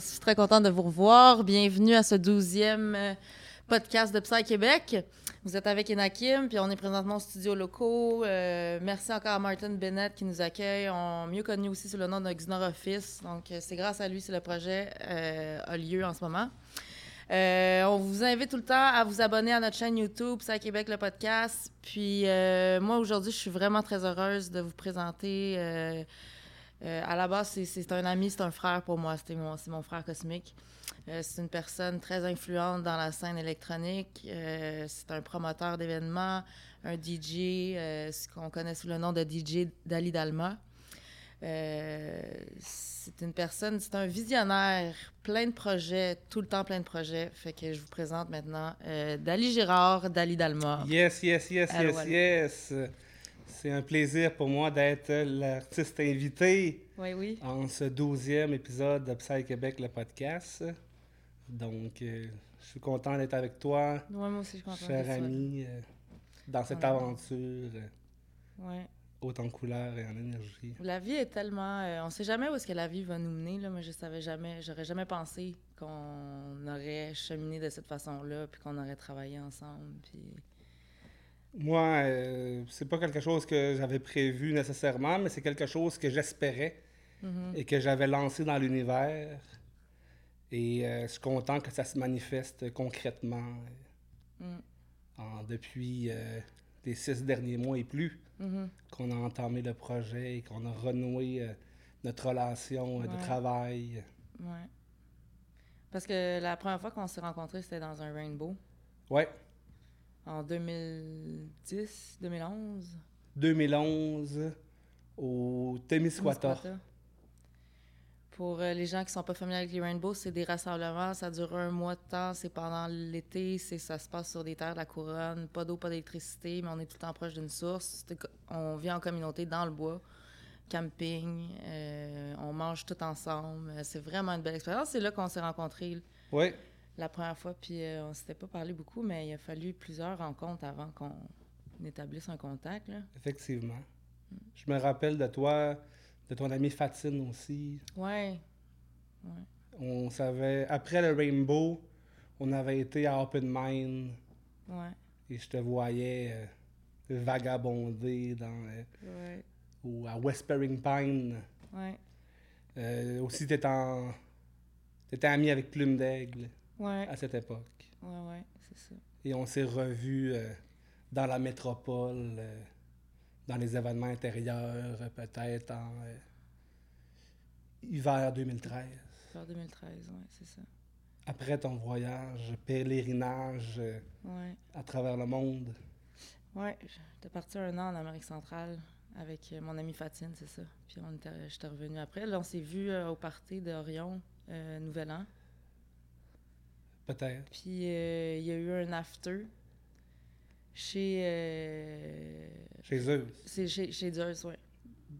suis très contente de vous revoir. Bienvenue à ce douzième euh, podcast de Psy Québec. Vous êtes avec Enakim, puis on est présentement au studio locaux. Euh, merci encore à Martin Bennett qui nous accueille, on, mieux connu aussi sous le nom de Xnor Office. Donc, euh, c'est grâce à lui que le projet a lieu en ce moment. on vous invite tout le temps à vous abonner à notre chaîne YouTube, Psy Québec, le podcast. Puis moi, aujourd'hui, je suis vraiment très heureuse de vous présenter euh, à la base, c'est un ami, c'est un frère pour moi. C'est mon, mon frère cosmique. Euh, c'est une personne très influente dans la scène électronique. Euh, c'est un promoteur d'événements, un DJ, ce qu'on connaît sous le nom de DJ Dali Dalma. c'est une personne, c'est un visionnaire, plein de projets, tout le temps plein de projets. Fait que je vous présente maintenant Dali Girard, Dali Dalma. Yes, yes, yes, yes, yes. C'est un plaisir pour moi d'être l'artiste invité en ce douzième épisode de Psy Québec, le podcast. Donc, euh, je suis content d'être avec toi. moi aussi, je suis content Cher ami, euh, dans cette aventure. Euh, haute en couleur et en énergie. La vie est tellement. on sait jamais où est-ce que la vie va nous mener. Là. Moi, je savais jamais. J'aurais jamais pensé qu'on aurait cheminé de cette façon-là, puis qu'on aurait travaillé ensemble. Puis moi, euh, c'est pas quelque chose que j'avais prévu nécessairement, mais c'est quelque chose que j'espérais mm-hmm. et que j'avais lancé dans l'univers. Et euh, je suis content que ça se manifeste concrètement mm. depuis euh, les six derniers mois et plus mm-hmm. qu'on a entamé le projet et qu'on a renoué notre relation de travail. Ouais. Parce que la première fois qu'on s'est rencontrés, c'était dans un rainbow. Ouais en 2010, 2011. 2011 au Témiscouata. Pour euh, les gens qui sont pas familiers avec les Rainbows, c'est des rassemblements, ça dure un mois de temps, c'est pendant l'été, c'est ça se passe sur des terres de la couronne, pas d'eau, pas d'électricité, mais on est tout le temps proche d'une source. On vit en communauté dans le bois, camping, euh, on mange tout ensemble. C'est vraiment une belle expérience. C'est là qu'on s'est rencontrés. Oui la première fois, puis euh, on s'était pas parlé beaucoup, mais il a fallu plusieurs rencontres avant qu'on établisse un contact. Là. Effectivement. Mm. Je me rappelle de toi, de ton amie Fatine aussi. Ouais. On savait, après le Rainbow, on avait été à Open Mind. Ouais. Et je te voyais euh, vagabonder dans. Euh, ou à Whispering Pine. Ouais. aussi, t'étais en. T'étais ami avec Plume d'Aigle ouais. à cette époque. Oui, oui, c'est ça. Et on s'est revus euh, dans la métropole, euh, dans les événements intérieurs, euh, peut-être en hiver 2013. Hiver 2013, oui, c'est ça. Après ton voyage, pèlerinage à travers le monde. Oui, j'étais parti un an en Amérique centrale avec mon ami Fatine, c'est ça. Puis on était, j'étais revenu après. Là, on s'est vu au party d'Orion, Nouvel An. Peut-être. Puis euh, il y a eu un after chez. Euh, chez Zeus. C'est chez, chez Zeus, oui.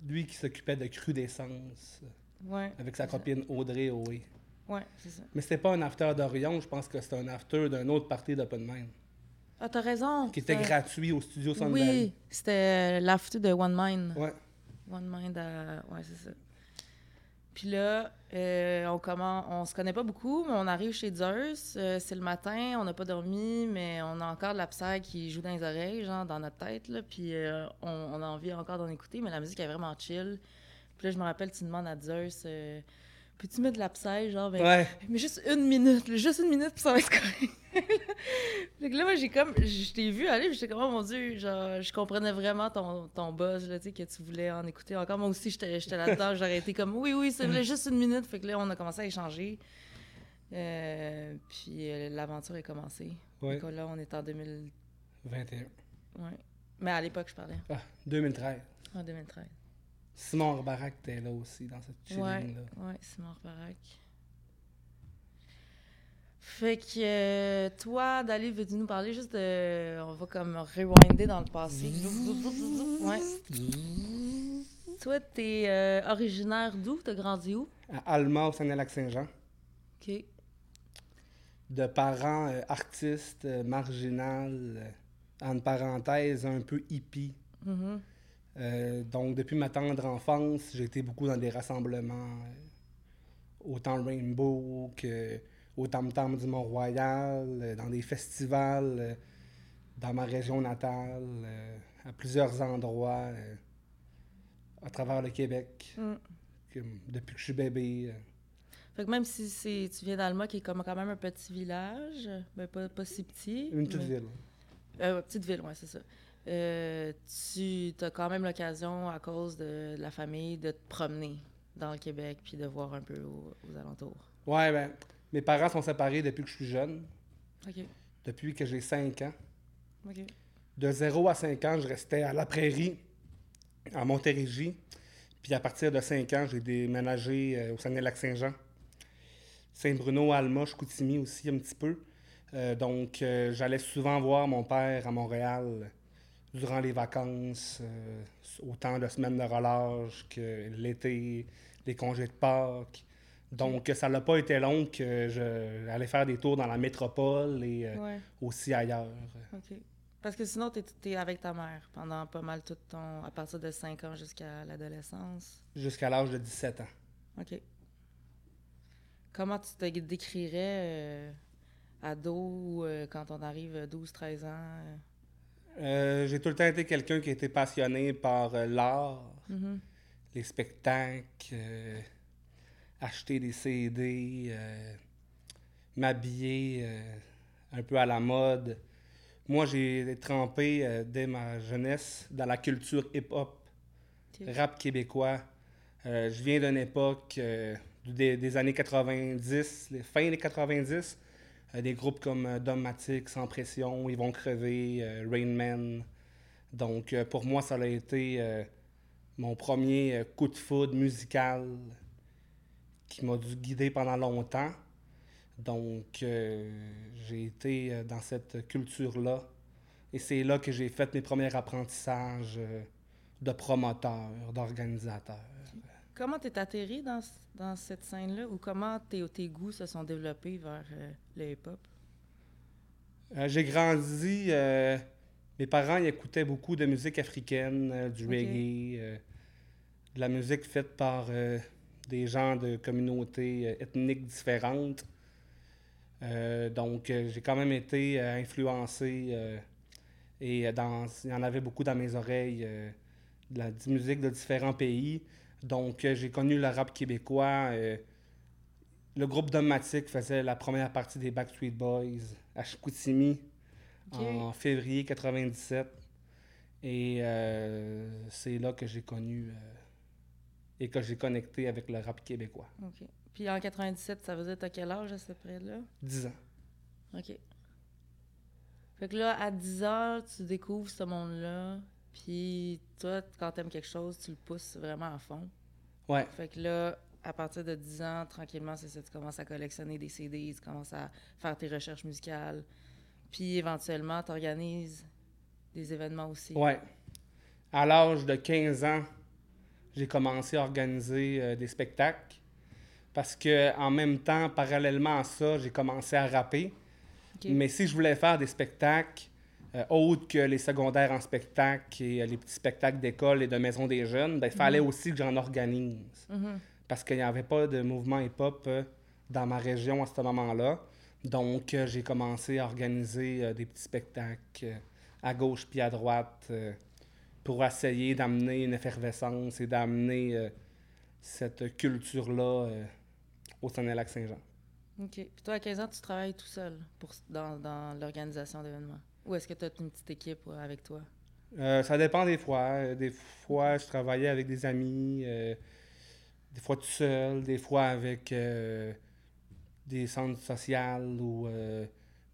Lui qui s'occupait de crudescence. Ouais. Avec sa copine Audrey oui. Ouais, c'est ça. Mais c'était pas un after d'Orion, je pense que c'était un after d'un autre parti d'Open Mind. Ah, t'as raison. Qui était gratuit au studio Sun Oui, c'était l'after de One Mind. Ouais. One Mind à. Ouais, c'est ça. Puis là, euh, on, comment, on se connaît pas beaucoup, mais on arrive chez Zeus. Euh, c'est le matin, on n'a pas dormi, mais on a encore de la psy qui joue dans les oreilles, genre dans notre tête. Là, puis euh, on, a envie encore d'en écouter, mais la musique est vraiment chill. Puis là, je me rappelle, tu demandes à Zeus peux-tu mettre de la psy, genre, ben, mais juste une minute, juste une minute, puis ça va être correct. fait que là, moi, j'ai comme, je t'ai vu aller, puis j'étais comme, oh mon Dieu, genre, je comprenais vraiment ton, ton buzz, là, tu sais, que tu voulais en écouter encore. Moi aussi, j'étais là-dedans, j'aurais été comme, oui, oui, c'est juste une minute. Fait que là, on a commencé à échanger. Euh, puis euh, l'aventure est commencée. Ouais. là, on est en 2021. Ouais. Mais à l'époque, je parlais. Ah, 2013. En 2013. Simon Orbarak était là aussi, dans cette chilling-là. Oui, Simon Orbarak. Fait que euh, toi, Dali, veux-tu nous parler juste de. On va comme rewinder dans le passé. ouais. toi, t'es euh, originaire d'où? T'as grandi où? À Alma, au Saint-Lac-Saint-Jean. OK. De parents euh, artistes, marginales, en parenthèse, un peu hippie. Mm-hmm. Euh, donc, depuis ma tendre enfance, j'ai été beaucoup dans des rassemblements autant Rainbow que au Tam Tam du Mont-Royal, dans des festivals dans ma région natale, à plusieurs endroits à travers le Québec, mm. depuis que je suis bébé. Fait que même si tu viens d'Alma, qui est comme quand même un petit village, ben pas, pas si petit. Une petite ville. Euh, petite ville, oui, c'est ça. Euh, tu as quand même l'occasion, à cause de, la famille, de te promener dans le Québec puis de voir un peu aux, alentours. Ouais, ben, mes parents sont séparés depuis que je suis jeune. OK. Depuis que j'ai 5 ans. OK. De 0 à 5 ans, je restais à la prairie, à Montérégie. Puis à partir de 5 ans, j'ai déménagé euh, au Saguenay-Lac-Saint-Jean. Saint-Bruno, Alma, Chicoutimi aussi un petit peu. Euh, donc, j'allais souvent voir mon père à Montréal durant les vacances, autant de semaines de relâche que l'été, les congés de Pâques. Donc, ça n'a pas été long que j'allais faire des tours dans la métropole et aussi ailleurs. Parce que sinon, tu es, avec ta mère pendant pas mal tout ton. à partir de 5 ans jusqu'à l'adolescence? Jusqu'à l'âge de 17 ans. OK. Comment tu te décrirais euh, ado euh, quand on arrive 12-13 ans? Euh? J'ai tout le temps été quelqu'un qui était passionné par l'art, mm-hmm. les spectacles, acheter des CD, m'habiller un peu à la mode. Moi, j'ai trempé euh, dès ma jeunesse dans la culture hip-hop, rap québécois. Euh, je viens d'une époque euh, des, années 90, les fins des 90, des groupes comme Domatic, Sans Pression, Ils vont crever, Rain Man. Donc, pour moi, ça a été mon premier coup de foudre musical qui m'a dû guider pendant longtemps. Donc, euh, j'ai été euh, dans cette culture-là. Et c'est là que j'ai fait mes premiers apprentissages euh, de promoteur, d'organisateur. Comment t'es atterri dans, dans cette scène-là? Ou comment tes, tes, goûts se sont développés vers le hip-hop? j'ai grandi. mes parents écoutaient beaucoup de musique africaine, du reggae, de la musique faite par des gens de communautés ethniques différentes. Euh, donc, euh, j'ai quand même été euh, influencé et dans, il y en avait beaucoup dans mes oreilles de la musique de différents pays. Donc, j'ai connu le rap québécois. le groupe Domatic faisait la première partie des Backstreet Boys à Chicoutimi en février 97. Et c'est là que j'ai connu et que j'ai connecté avec le rap québécois. Puis en 97, ça faisait à quel âge à ce près-là? 10 ans. OK. Fait que là, à 10 ans, tu découvres ce monde-là. Puis toi, quand t'aimes quelque chose, tu le pousses vraiment à fond. Ouais. Fait que là, à partir de 10 ans, tranquillement, c'est ça, tu commences à collectionner des CD, tu commences à faire tes recherches musicales. Puis éventuellement, tu organises des événements aussi. Ouais. À l'âge de 15 ans, j'ai commencé à organiser euh, des spectacles parce que en même temps, parallèlement à ça, j'ai commencé à rapper. Mais si je voulais faire des spectacles euh, autres que les secondaires en spectacle et euh, les petits spectacles d'école et de maison des jeunes, ben, il fallait mhm. aussi que j'en organise. Mhm. Parce qu'il n'y avait pas de mouvement hip-hop euh, dans ma région à ce moment-là. Donc, j'ai commencé à organiser des petits spectacles à gauche puis à droite pour essayer d'amener une effervescence et d'amener cette culture-là au Saguenay-Lac-Saint-Jean. OK. Puis toi, à 15 ans, tu travailles tout seul pour, dans, dans l'organisation d'événements? Ou est-ce que tu as une petite équipe avec toi? Euh, ça dépend des fois. Des fois, je travaillais avec des amis, euh, des fois tout seul, des fois avec euh, des centres sociaux ou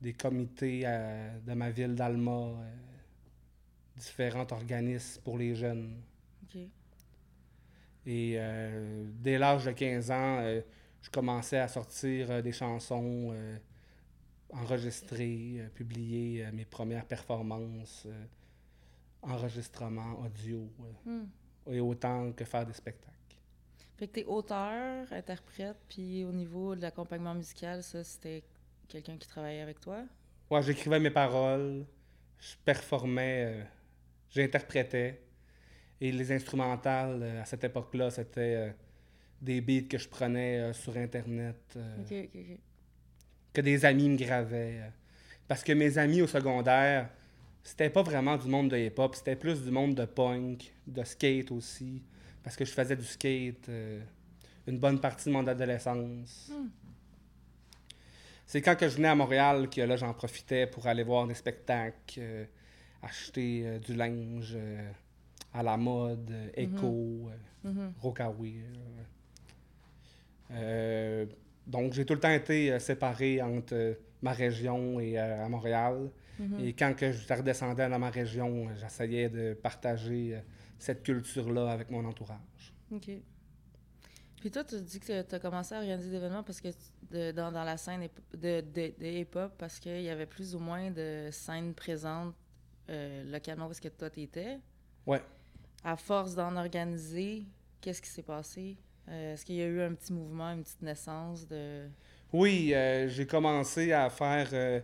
des comités de ma ville d'Alma, différents organismes pour les jeunes. OK. Et dès l'âge de 15 ans, je commençais à sortir euh, des chansons, euh, enregistrer, euh, publier mes premières performances, enregistrements audio, hmm. et autant que faire des spectacles. Fait que t'es auteur, interprète, puis au niveau de l'accompagnement musical, ça, c'était quelqu'un qui travaillait avec toi? Ouais, j'écrivais mes paroles, je performais, j'interprétais. Et les instrumentales, à cette époque-là, c'était des beats que je prenais euh, sur Internet, euh. Que des amis me gravaient. Parce que mes amis au secondaire, c'était pas vraiment du monde de hip-hop, c'était plus du monde de punk, de skate aussi. Parce que je faisais du skate euh, une bonne partie de mon adolescence. Hmm. C'est quand que je venais à Montréal que là j'en profitais pour aller voir des spectacles, euh, acheter euh, du linge à la mode, euh, Echo, Mhm. Rocawear. Donc j'ai tout le temps été euh, séparé entre euh, ma région et euh, à Montréal. Mhm. Et quand que je redescendais dans ma région, j'essayais de partager cette culture-là avec mon entourage. OK. Puis toi, tu dis que tu as commencé à organiser des événements parce que tu- de- dans, dans la scène de, de, de hip-hop parce qu'il y avait plus ou moins de scènes présentes euh, localement où est-ce que toi t'étais. Ouais. À force d'en organiser, qu'est-ce qui s'est passé? Euh, Est-ce qu'il y a eu un petit mouvement, une petite naissance de... Oui, euh, j'ai commencé à faire euh,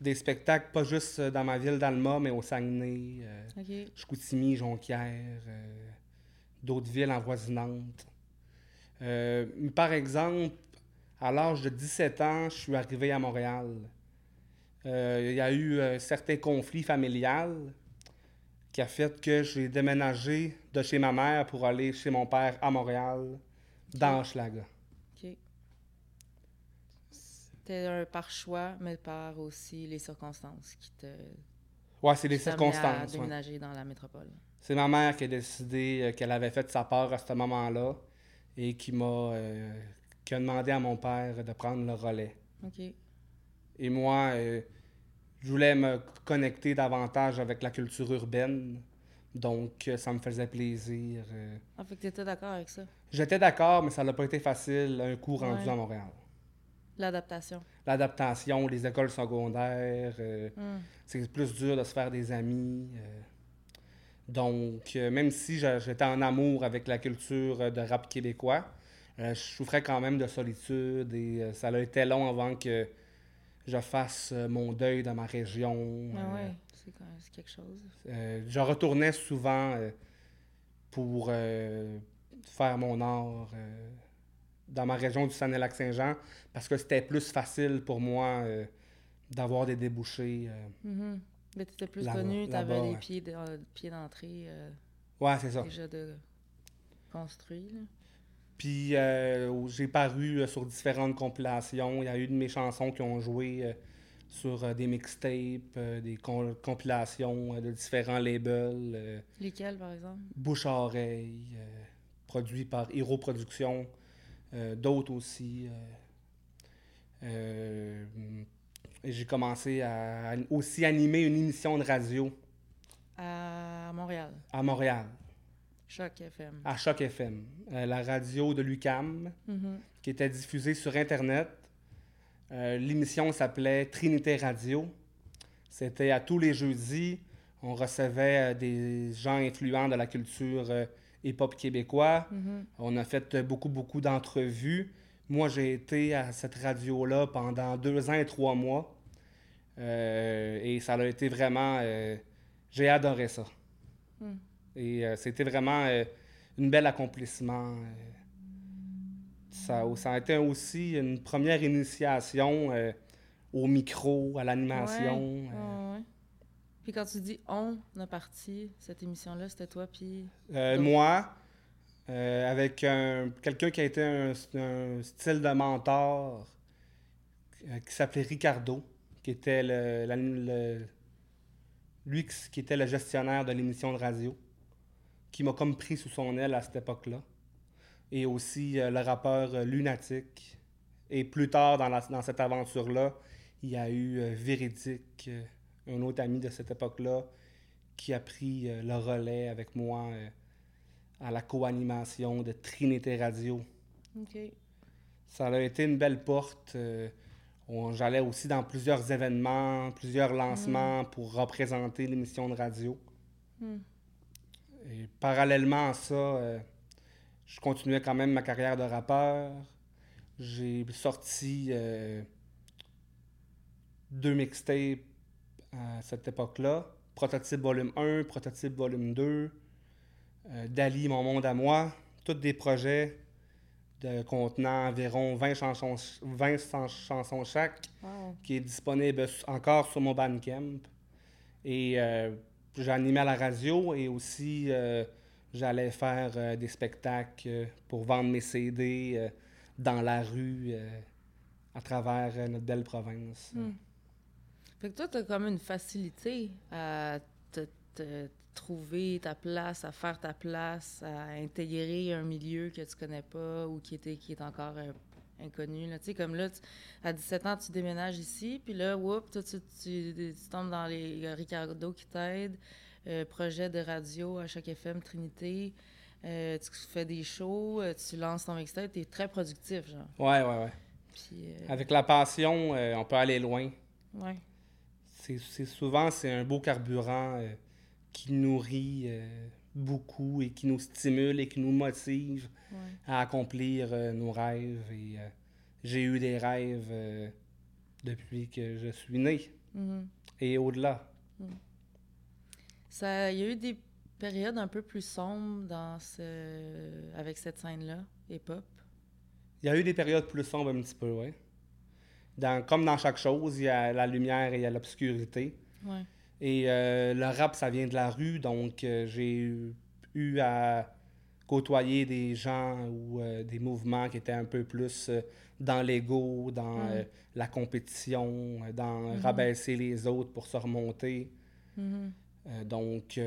des spectacles, pas juste dans ma ville d'Alma, mais au Saguenay, euh, OK. Chicoutimi, Jonquière, d'autres villes envoisinantes. Par exemple, à l'âge de 17 ans, je suis arrivé à Montréal. Il y a eu certains conflits familiales qui a fait que j'ai déménagé de chez ma mère pour aller chez mon père à Montréal, dans Hochelaga. OK. C'était un par choix, mais par aussi les circonstances qui te... Ouais, c'est les à circonstances. ouais. déménager dans la métropole. C'est ma mère qui a décidé euh, qu'elle avait fait sa part à ce moment-là et qui m'a euh, qui a demandé à mon père de prendre le relais. OK. Et moi, euh, je voulais me connecter davantage avec la culture urbaine, donc ça me faisait plaisir. euh. Ah, fait que t'étais d'accord avec ça? J'étais d'accord, mais ça n'a pas été facile un coup rendu Ouais. à Montréal. L'adaptation. L'adaptation, les écoles secondaires, euh, Hmm. c'est plus dur de se faire des amis. euh. Donc, euh, même si j'étais en amour avec la culture de rap québécois, je souffrais quand même de solitude et ça a été long avant que je fasse mon deuil dans ma région. Ah ouais, c'est quand même c'est quelque chose. je retournais souvent pour faire mon art euh, dans ma région du Saguenay-Lac-Saint-Jean parce que c'était plus facile pour moi euh, d'avoir des débouchés. euh. Mhm. Mais t'étais plus Là-bas- connu, t'avais là-bas, les pieds de- euh, d'entrée Ouais, c'est ça. déjà de construits. là. Puis j'ai paru sur différentes compilations. Il y a eu de mes chansons qui ont joué sur des mixtapes, des com- compilations de différents labels. Lesquels, par exemple? Bouche à oreille, euh, produit par Hero Productions, euh, d'autres aussi. euh, euh, j'ai commencé à à aussi animer une émission de radio À Montréal. à Montréal, Choc FM. à Choc FM, euh, la radio de l'UCAM. Mhm. qui était diffusée sur Internet. Euh, L'émission s'appelait Trinité Radio. C'était à tous les jeudis. On recevait euh, des gens influents de la culture hip-hop québécois. Mhm. On a fait beaucoup, beaucoup d'entrevues. Moi, j'ai été à cette radio-là pendant deux ans et trois mois. Euh, et ça a été vraiment... euh, j'ai adoré ça. Mm. Et euh, c'était vraiment un bel accomplissement. ça, ça a été aussi une première initiation au micro, à l'animation. Ouais, ouais, ouais. Puis quand tu dis on a parti, cette émission-là, c'était toi, puis. Euh, moi, euh, avec un- quelqu'un qui a été un, un style de mentor euh, qui s'appelait Ricardo, qui était le, la- le- lui qui était le gestionnaire de l'émission de radio, qui m'a comme pris sous son aile à cette époque-là. Et aussi euh, le rappeur Lunatic. Et plus tard dans, la- dans cette aventure-là, il y a eu Véridique, un autre ami de cette époque-là, qui a pris euh, le relais avec moi euh, à la co-animation de Trinité Radio. OK. Ça a été une belle porte. euh, J'allais aussi dans plusieurs événements, plusieurs lancements pour représenter l'émission de radio. Hmm. Et parallèlement à ça, je continuais quand même ma carrière de rappeur. J'ai sorti deux mixtapes à cette époque-là. Prototype volume 1, Prototype volume 2, euh, Dali, Mon monde à moi. Tous des projets de contenant environ 20 chansons, 20 chansons chaque, qui est disponible encore sur mon Bandcamp. Et euh, j'animais à la radio et aussi euh, j'allais faire euh, des spectacles pour vendre mes CD dans la rue à travers notre belle province. Hmm. Fait que toi, tu as comme une facilité à te trouver ta place, à faire ta place, à intégrer un milieu que tu connais pas ou qui, était, qui est encore euh, inconnu. Tu sais, comme là, à 17 ans, tu déménages ici, puis là, whoop, tu, tu, tu, tombes dans les Ricardo qui t'aident, euh, projet de radio à chaque FM Trinité. Euh, tu fais des shows, tu lances ton mixtape, tu es très productif, genre. Ouais, ouais, ouais. Puis, Avec la passion, on peut aller loin. Ouais. C'est souvent, c'est un beau carburant qui nourrit euh, beaucoup et qui nous stimule et qui nous motive à accomplir euh, nos rêves. Et euh, j'ai eu des rêves depuis que je suis né mm-hmm. et au-delà. Mm. Ça, il y a eu des périodes un peu plus sombres dans ce, avec cette scène-là, hip-hop? Il y a eu des périodes plus sombres un petit peu, oui. Dans, comme dans chaque chose, il y a la lumière et il y a l'obscurité. Ouais. Et euh, le rap, ça vient de la rue, donc euh, j'ai eu, à côtoyer des gens ou euh, des mouvements qui étaient un peu plus dans l'ego, dans mm. la compétition, dans mm-hmm. rabaisser les autres pour se remonter. Mm-hmm. donc,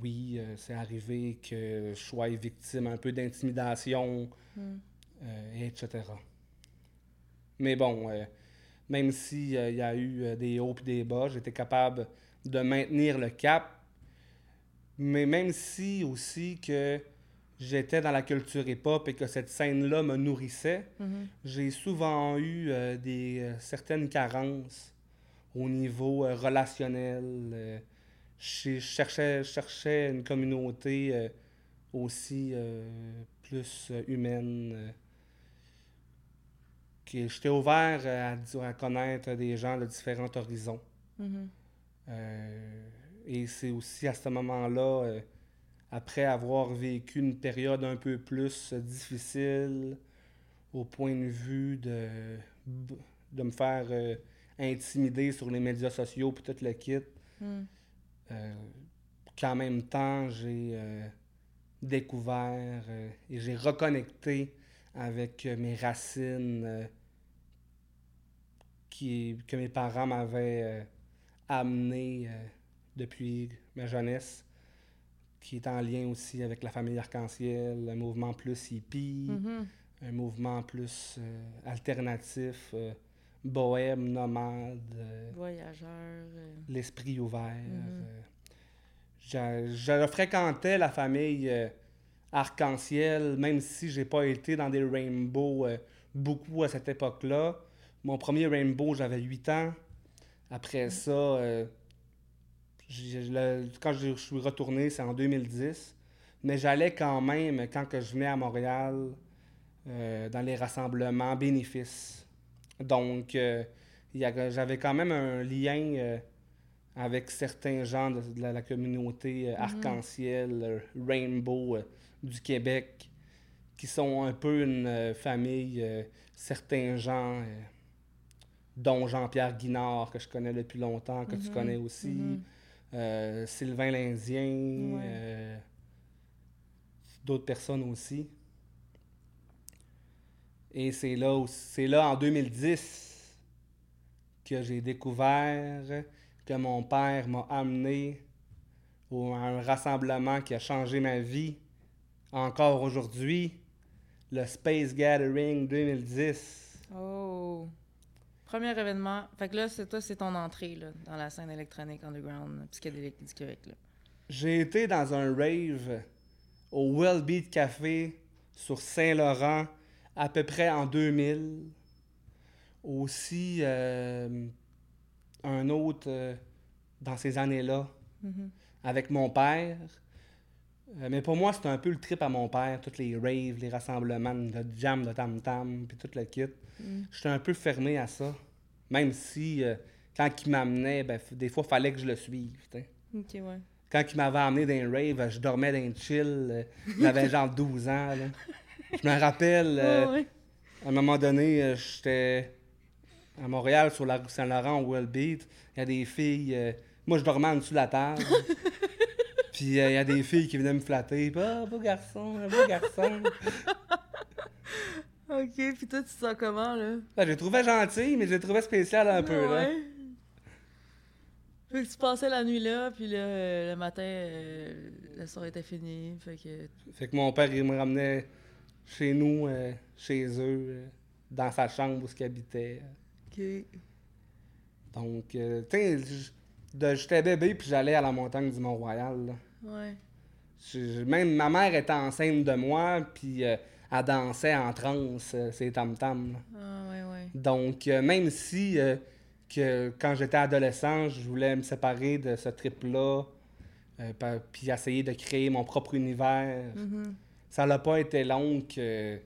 oui, c'est arrivé que je sois victime un peu d'intimidation, mm. etc. Mais bon, même s'il y a eu des hauts et des bas, j'étais capable de maintenir le cap. Mais même si aussi que j'étais dans la culture hip-hop et que cette scène-là me nourrissait, mhm. j'ai souvent eu euh, des euh, certaines carences au niveau euh, relationnel. je cherchais, cherchais une communauté aussi plus humaine. J'étais ouvert à, à, connaître des gens de différents horizons. Mhm. Euh, et c'est aussi à ce moment-là, euh, après avoir vécu une période un peu plus difficile au point de vue de, de me faire euh, intimider sur les médias sociaux puis tout le kit, hmm. qu'en même temps, j'ai découvert et j'ai reconnecté avec mes racines qui, que mes parents m'avaient amené euh, depuis ma jeunesse, qui est en lien aussi avec la famille arc-en-ciel, un mouvement plus hippie, mm-hmm. un mouvement plus euh, alternatif, euh, bohème, nomade. Voyageur. L'esprit ouvert. Je, je, fréquentais la famille arc-en-ciel, même si j'ai pas été dans des rainbows beaucoup à cette époque-là. Mon premier rainbow, j'avais 8 ans. Après ça, euh, quand je suis retourné, c'est en 2010. Mais j'allais quand même, quand que je venais à Montréal, euh, dans les rassemblements bénéfices. Donc, euh, j'avais quand même un lien avec certains gens de, la, communauté mm-hmm. arc-en-ciel, Rainbow du Québec, qui sont un peu une famille, certains gens dont Jean-Pierre Guinard, que je connais depuis longtemps, que tu mhm. connais aussi, mhm. euh, Sylvain Lindien, euh, d'autres personnes aussi. Et c'est là, c'est là en 2010 que j'ai découvert que mon père m'a amené à un rassemblement qui a changé ma vie encore aujourd'hui, le Space Gathering 2010. Oh! Premier événement. Fait que là, c'est toi, c'est ton entrée là, dans la scène électronique underground psychédélique du Québec. Là. J'ai été dans un rave au Well Beat Café sur Saint-Laurent à peu près en 2000. Aussi, euh, un autre euh, dans ces années-là, mm-hmm. avec mon père. Euh, mais pour moi, c'était un peu le trip à mon père, tous les raves, les rassemblements de jam, de tam-tam, puis tout le kit. Mm. J'étais un peu fermé à ça. Même si, euh, quand il m'amenait, ben, des fois, il fallait que je le suive. OK, ouais. Quand il m'avait amené dans rave, je dormais dans chill. Euh, j'avais genre 12 ans. Je me rappelle, euh, Ouais, à un moment donné, j'étais à Montréal, sur la rue Saint-Laurent, au World Beat. Il y a des filles. moi, je dormais en dessous de la table. Puis euh, il y a des filles qui venaient me flatter. Puis, Ah, beau garçon, beau garçon. Ok, puis toi, tu te sens comment, là? Ben, je les trouvais gentil, mais je les trouvais spécial un peu. Là. Fait que tu passais la nuit là, puis là, euh, le matin, euh, la soirée était finie. Fait que. Fait que mon père, il me ramenait chez nous, euh, chez eux, euh, dans sa chambre où il habitait. Ok. Donc, tu sais, j'étais bébé, puis j'allais à la montagne du Mont-Royal. Là. Ouais. Je- Même ma mère était enceinte de moi, puis euh, elle dansait en transe, euh, ces tam-tams. là. Ah, ouais, ouais. Donc, euh, même si euh, que quand j'étais adolescent, je voulais me séparer de ce trip-là, puis essayer de créer mon propre univers, Mhm. ça n'a pas été long que,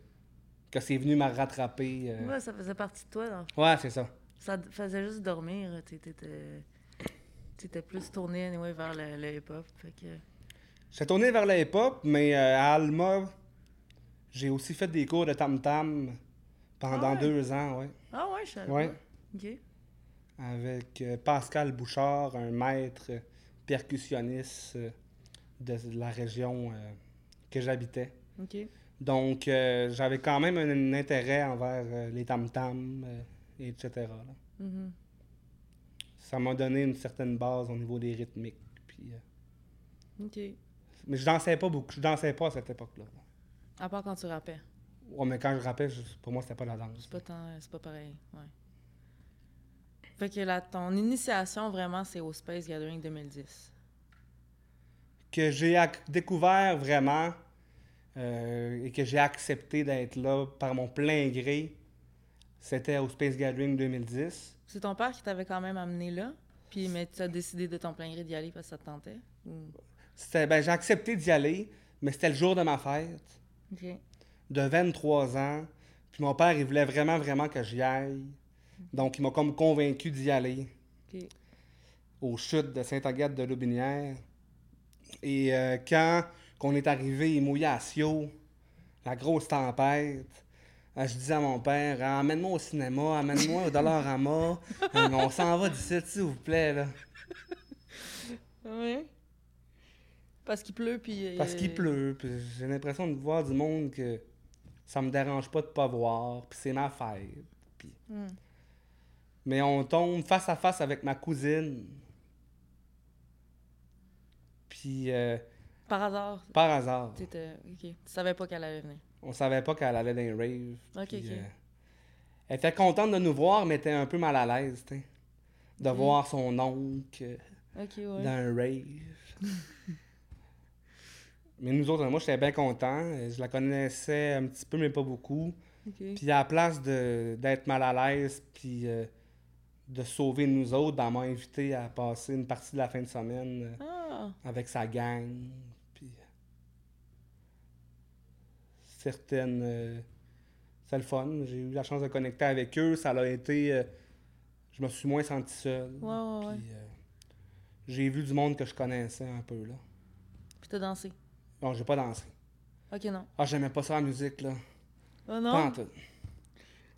que c'est venu me rattraper. Ouais, ça faisait partie de toi, dans Ouais, c'est ça. Ça faisait juste dormir. T'étais t'étais plus tourné anyway, vers le, le hip-hop. Que. J'étais tourné vers le hip-hop, mais euh, à Alma, j'ai aussi fait des cours de tam-tam pendant Ah ouais? deux ans, ouais. Ah ouais, je savais Ouais. avec euh, Pascal Bouchard, un maître percussionniste euh, de la région que j'habitais. Ok. Donc, euh, j'avais quand même un, un intérêt envers euh, les tam-tams, euh, et etc. là. Mhm. Ça m'a donné une certaine base au niveau des rythmiques. Puis, euh, Ok. mais je dansais pas beaucoup. Je dansais pas à cette époque-là. À part quand tu rappais. Ouais, mais quand je je- pour moi, c'était pas la danse. C'est pas, tant- c'est pas pareil. Ouais. Fait que là, ton initiation, vraiment, c'est au Space Gathering 2010. que j'ai découvert vraiment euh, et que j'ai accepté d'être là par mon plein gré, c'était au Space Gathering 2010. C'est ton père qui t'avait quand même amené là, puis mais tu as décidé de ton plein gré d'y aller parce que ça te tentait? Ou... C'était, ben, j'ai accepté d'y aller, mais c'était le jour de ma fête, de 23 ans. Puis mon père, il voulait vraiment, vraiment que j'y aille. Donc, il m'a comme convaincu d'y aller aux chutes de Sainte-Agathe de Lobinière. Et euh, quand on est arrivé, il mouillait à Sio, la grosse tempête. Euh, je disais à mon père, Ah, amène-moi au cinéma, amène-moi au Dollarama. Euh, on s'en va d'ici, s'il vous plaît. Là. Oui. Parce qu'il pleut, puis... Parce euh, qu'il pleut. puis j'ai l'impression de voir du monde que ça me dérange pas de pas voir. Puis c'est ma fête. Puis... Hmm. Mais on tombe face à face avec ma cousine. Puis euh, Par hasard, par hasard. Tu savais pas qu'elle allait venir. On savait pas qu'elle allait dans les raves. OK, euh, elle était contente de nous voir, mais était un peu mal à l'aise, tu. De voir son oncle OK, ouais. dans un rave. mais nous autres, moi, j'étais bien content. Je la connaissais un petit peu, mais pas beaucoup. Puis à la place d'être mal à l'aise, puis euh, de sauver nous autres, elle m'a invité à passer une partie de la fin de semaine euh, Ah! avec sa gang. Puis euh, certaines. euh, c'est le fun. J'ai eu la chance de connecter avec eux. Ça a été. euh, je me suis moins senti seul. Ouais, ouais, ouais. Euh, j'ai vu du monde que je connaissais un peu là. Puis t'as dansé? Non, j'ai pas dansé. OK, non. Ah, j'aimais pas ça la musique là. Oh Pas non? en tout.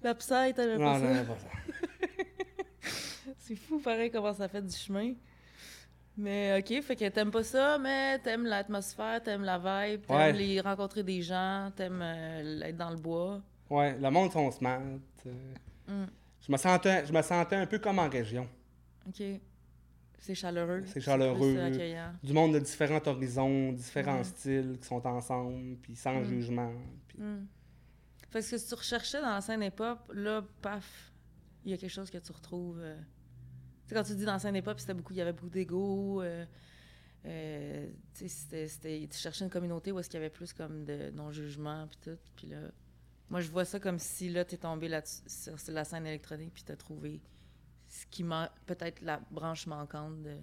La psy, Non, pas j'aimais ça? pas ça. C'est fou, pareil, comment ça fait du chemin. Mais OK, fait que t'aimes pas ça, mais t'aimes l'atmosphère, t'aimes la vibe, t'aimes Ouais. les rencontrer des gens, t'aimes euh, être dans le bois. Ouais, le monde sont smart. Hmm. Je me sentais, je me sentais un peu comme en région. OK. C'est chaleureux. C'est chaleureux. Du monde de différents horizons, différents Ouais. styles qui sont ensemble, puis sans Mm. jugement. puis- Hmm. Fait que ce que tu recherchais dans la scène hip-hop, là, paf, il y a quelque chose que tu retrouves. euh. Tu sais, quand tu dis dans la scène hip-hop, c'était beaucoup, il y avait beaucoup d'ego. euh, euh, tu sais, tu cherchais une communauté où est-ce qu'il y avait plus comme de non-jugement, puis tout. Puis là, moi, je vois ça comme si là, t'es tombé là sur, la scène électronique, puis t'as trouvé ce qui peut-être la branche manquante de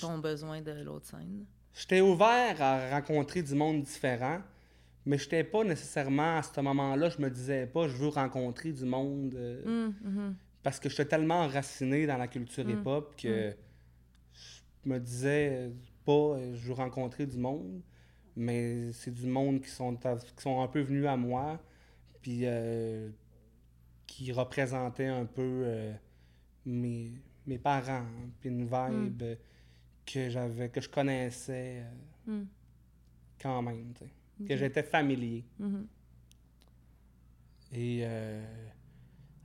ton besoin de l'autre scène. J'étais ouvert à rencontrer du monde différent, mais j'étais pas nécessairement à ce moment-là, je me disais pas je veux rencontrer du monde euh, Hum, mhm. Parce que j'étais tellement enraciné dans la culture Mm. hip-hop que je me disais pas euh, je veux rencontrer du monde. Mais c'est du monde qui sont, qui sont un peu venus à moi, puis euh, qui représentaient un peu euh, mes, mes parents, puis une vibe que j'avais, que je connaissais euh, quand même, que j'étais familier. Mhm. Et euh,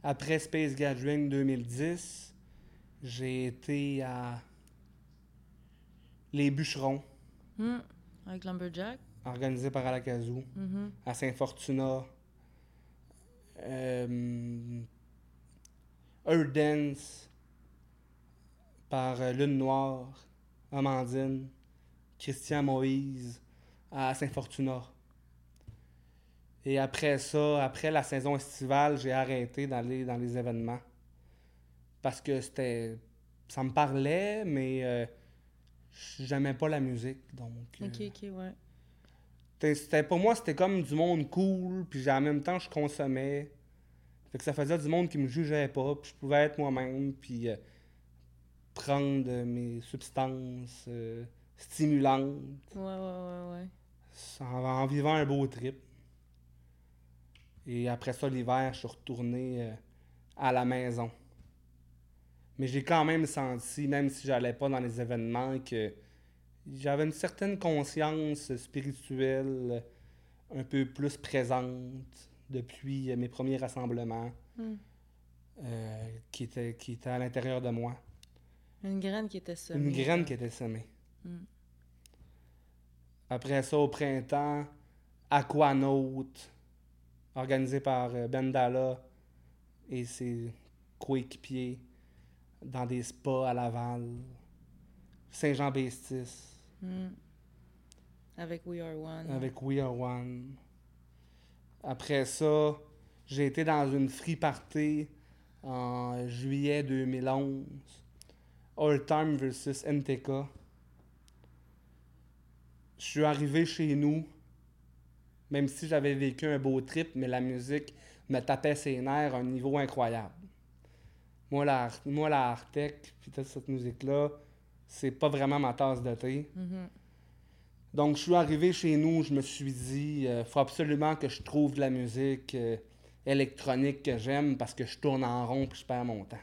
après Space Gathering 2010, j'ai été à Les Bûcherons, Hmm. Avec Lumberjack. organisé par Alakazoo, Mhm. à Saint-Fortuna. Euh, Earth Dance par euh, Lune Noire, Amandine, Christian Moïse à Saint-Fortuna. Et après ça, après la saison estivale, j'ai arrêté d'aller dans les événements. Parce que c'était. Ça me parlait, mais euh, j'aimais pas la musique. Donc. euh, Ok, ok, ouais. c'était- pour moi, c'était comme du monde cool, puis en même temps, je consommais. Fait que ça faisait du monde qui me jugeait pas, puis je pouvais être moi-même, puis euh, prendre mes substances euh, stimulantes Ouais, ouais, ouais, ouais. en, en vivant un beau trip. Et après ça, l'hiver, je suis retourné euh, à la maison. Mais j'ai quand même senti, même si j'allais pas dans les événements, que j'avais une certaine conscience spirituelle un peu plus présente depuis euh, mes premiers rassemblements Hmm. euh, qui, étaient, qui étaient à l'intérieur de moi. Une graine qui était semée. Une graine qui était semée. Mm. Après ça, au printemps, Aquanaut, organisé par euh, Bendala et ses coéquipiers dans des spas à Laval, Saint-Jean-Bestis, Hmm. Avec We Are One. avec We Are One. Après ça, j'ai été dans une free party en juillet 2011. All Time versus NTK. Je suis arrivé chez nous, même si j'avais vécu un beau trip, mais la musique me tapait ses nerfs à un niveau incroyable. Moi, la, moi, la Artec, puis toute cette musique-là, c'est pas vraiment ma tasse de thé. Mhm. Donc, je suis arrivé chez nous, je me suis dit, il faut absolument que je trouve de la musique euh, électronique que j'aime parce que je tourne en rond puis je perds mon temps.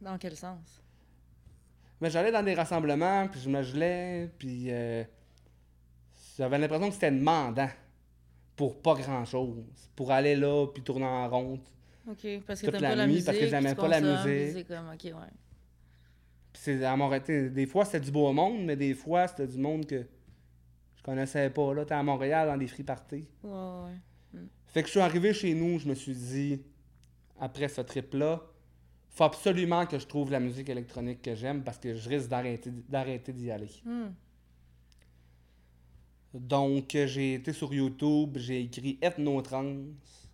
Dans quel sens? Mais j'allais dans des rassemblements, puis je me gelais, puis euh, j'avais l'impression que c'était demandant pour pas grand-chose. Pour aller là, puis tourner en rond. Ok, parce que t'aimes pas la musique. parce que j'aimais pas la musique. comme, ok, ouais. Puis c'est à Montréal, des fois c'était du beau monde, mais des fois c'était du monde que je connaissais pas. Là, t'es à Montréal dans des free parties. Ouais, ouais, ouais. Fait que je suis arrivé chez nous, je me suis dit, après ce trip-là, faut absolument que je trouve la musique électronique que j'aime parce que je risque d'arrêter d'y aller. Hmm. Donc, j'ai été sur YouTube, j'ai écrit Ethnotrance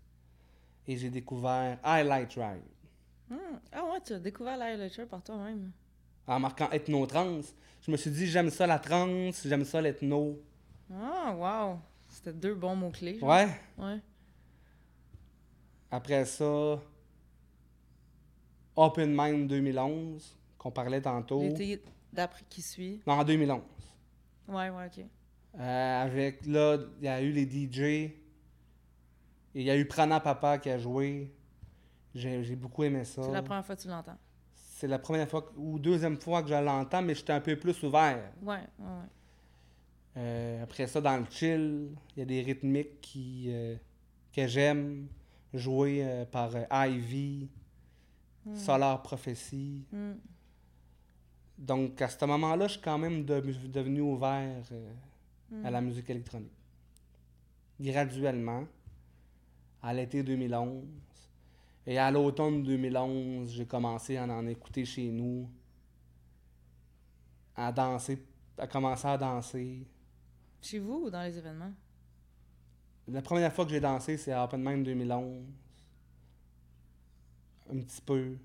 et j'ai découvert Highlight Ride. Hmm. Ah ouais, tu as découvert l'highlighter par toi-même. En marquant Ethnotrance, je me suis dit, j'aime ça la trance, j'aime ça l'ethno. Ah, wow. C'était deux bons mots-clés. Ouais. Ouais. Après ça, Open Mind 2011, qu'on parlait tantôt. L'été d'après qui suit. Non, en 2011. Ouais, ouais, ok. Euh, avec, là, il y a eu les DJ. Il y a eu Prana Papa qui a joué. J'ai beaucoup aimé ça. C'est la première fois que tu l'entends. C'est la première fois ou deuxième fois que je l'entends, mais j'étais un peu plus ouvert. Ouais, ouais. Euh, après ça, dans le chill, il y a des rythmiques qui, euh, que j'aime, jouées par Ivy, Solar Prophecy. Hmm. Donc, à ce moment-là, je suis quand même de- devenu ouvert euh, Hmm. À la musique électronique. Graduellement, à l'été 2011. Et à l'automne 2011, j'ai commencé à en écouter chez nous, à danser, à commencer à danser. Chez vous ou dans les événements? La première fois que j'ai dansé, c'est à Open Mind 2011. Un petit peu.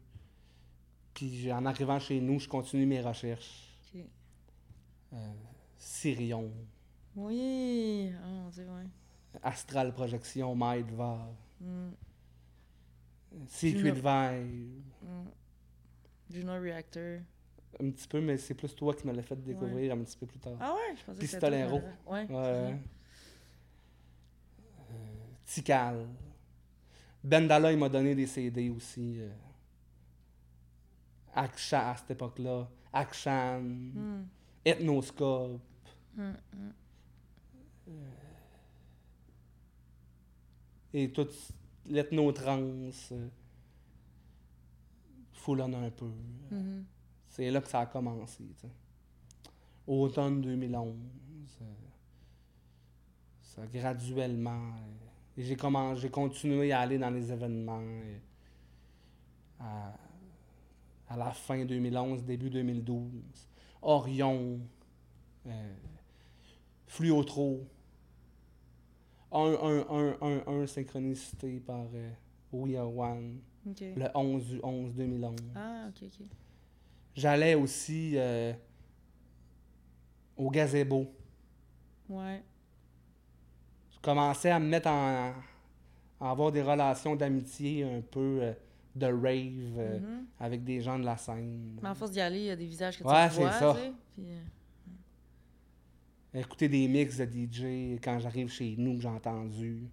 Puis en arrivant chez nous, je continue mes recherches. Ok. Euh, Sirion, Oui. Oh dieu, ouais. Astral Projection, Maïdva, Hmm. Secret Juno. Vibe. Hmm. Juno Reactor. Un petit peu, mais c'est plus toi qui me l'as fait découvrir un petit peu plus tard. Ah ouais, je pensais que c'était Pistolero. Ouais. Tikal. Bendala, il m'a donné des CD aussi. Euh, Akshan, à cette époque-là. Akshan. Hmm. Ethnoscope. Et tout l'ethnotrans. Euh, foulonne un peu. Mhm. C'est là que ça a commencé. tu sais. Automne 2011. euh, ça graduellement. euh, et j'ai j'ai continué à aller dans les événements. euh, à, à la fin 2011, début 2012. Orion. Euh, Fluotro. Un, un, un, un, un synchronicité par euh, We Are One. Le 11 du 11 2011. Ah, OK, OK. J'allais aussi euh, au gazebo. Ouais. Je commençais à me mettre en. à avoir des relations d'amitié un peu euh, de rave euh, Mhm. avec des gens de la scène. Mais en force d'y aller, il y a des visages que Ouais, tu c'est vois, ça. sais. Puis, euh, Écouter des mix de DJ quand j'arrive chez nous que j'ai entendu.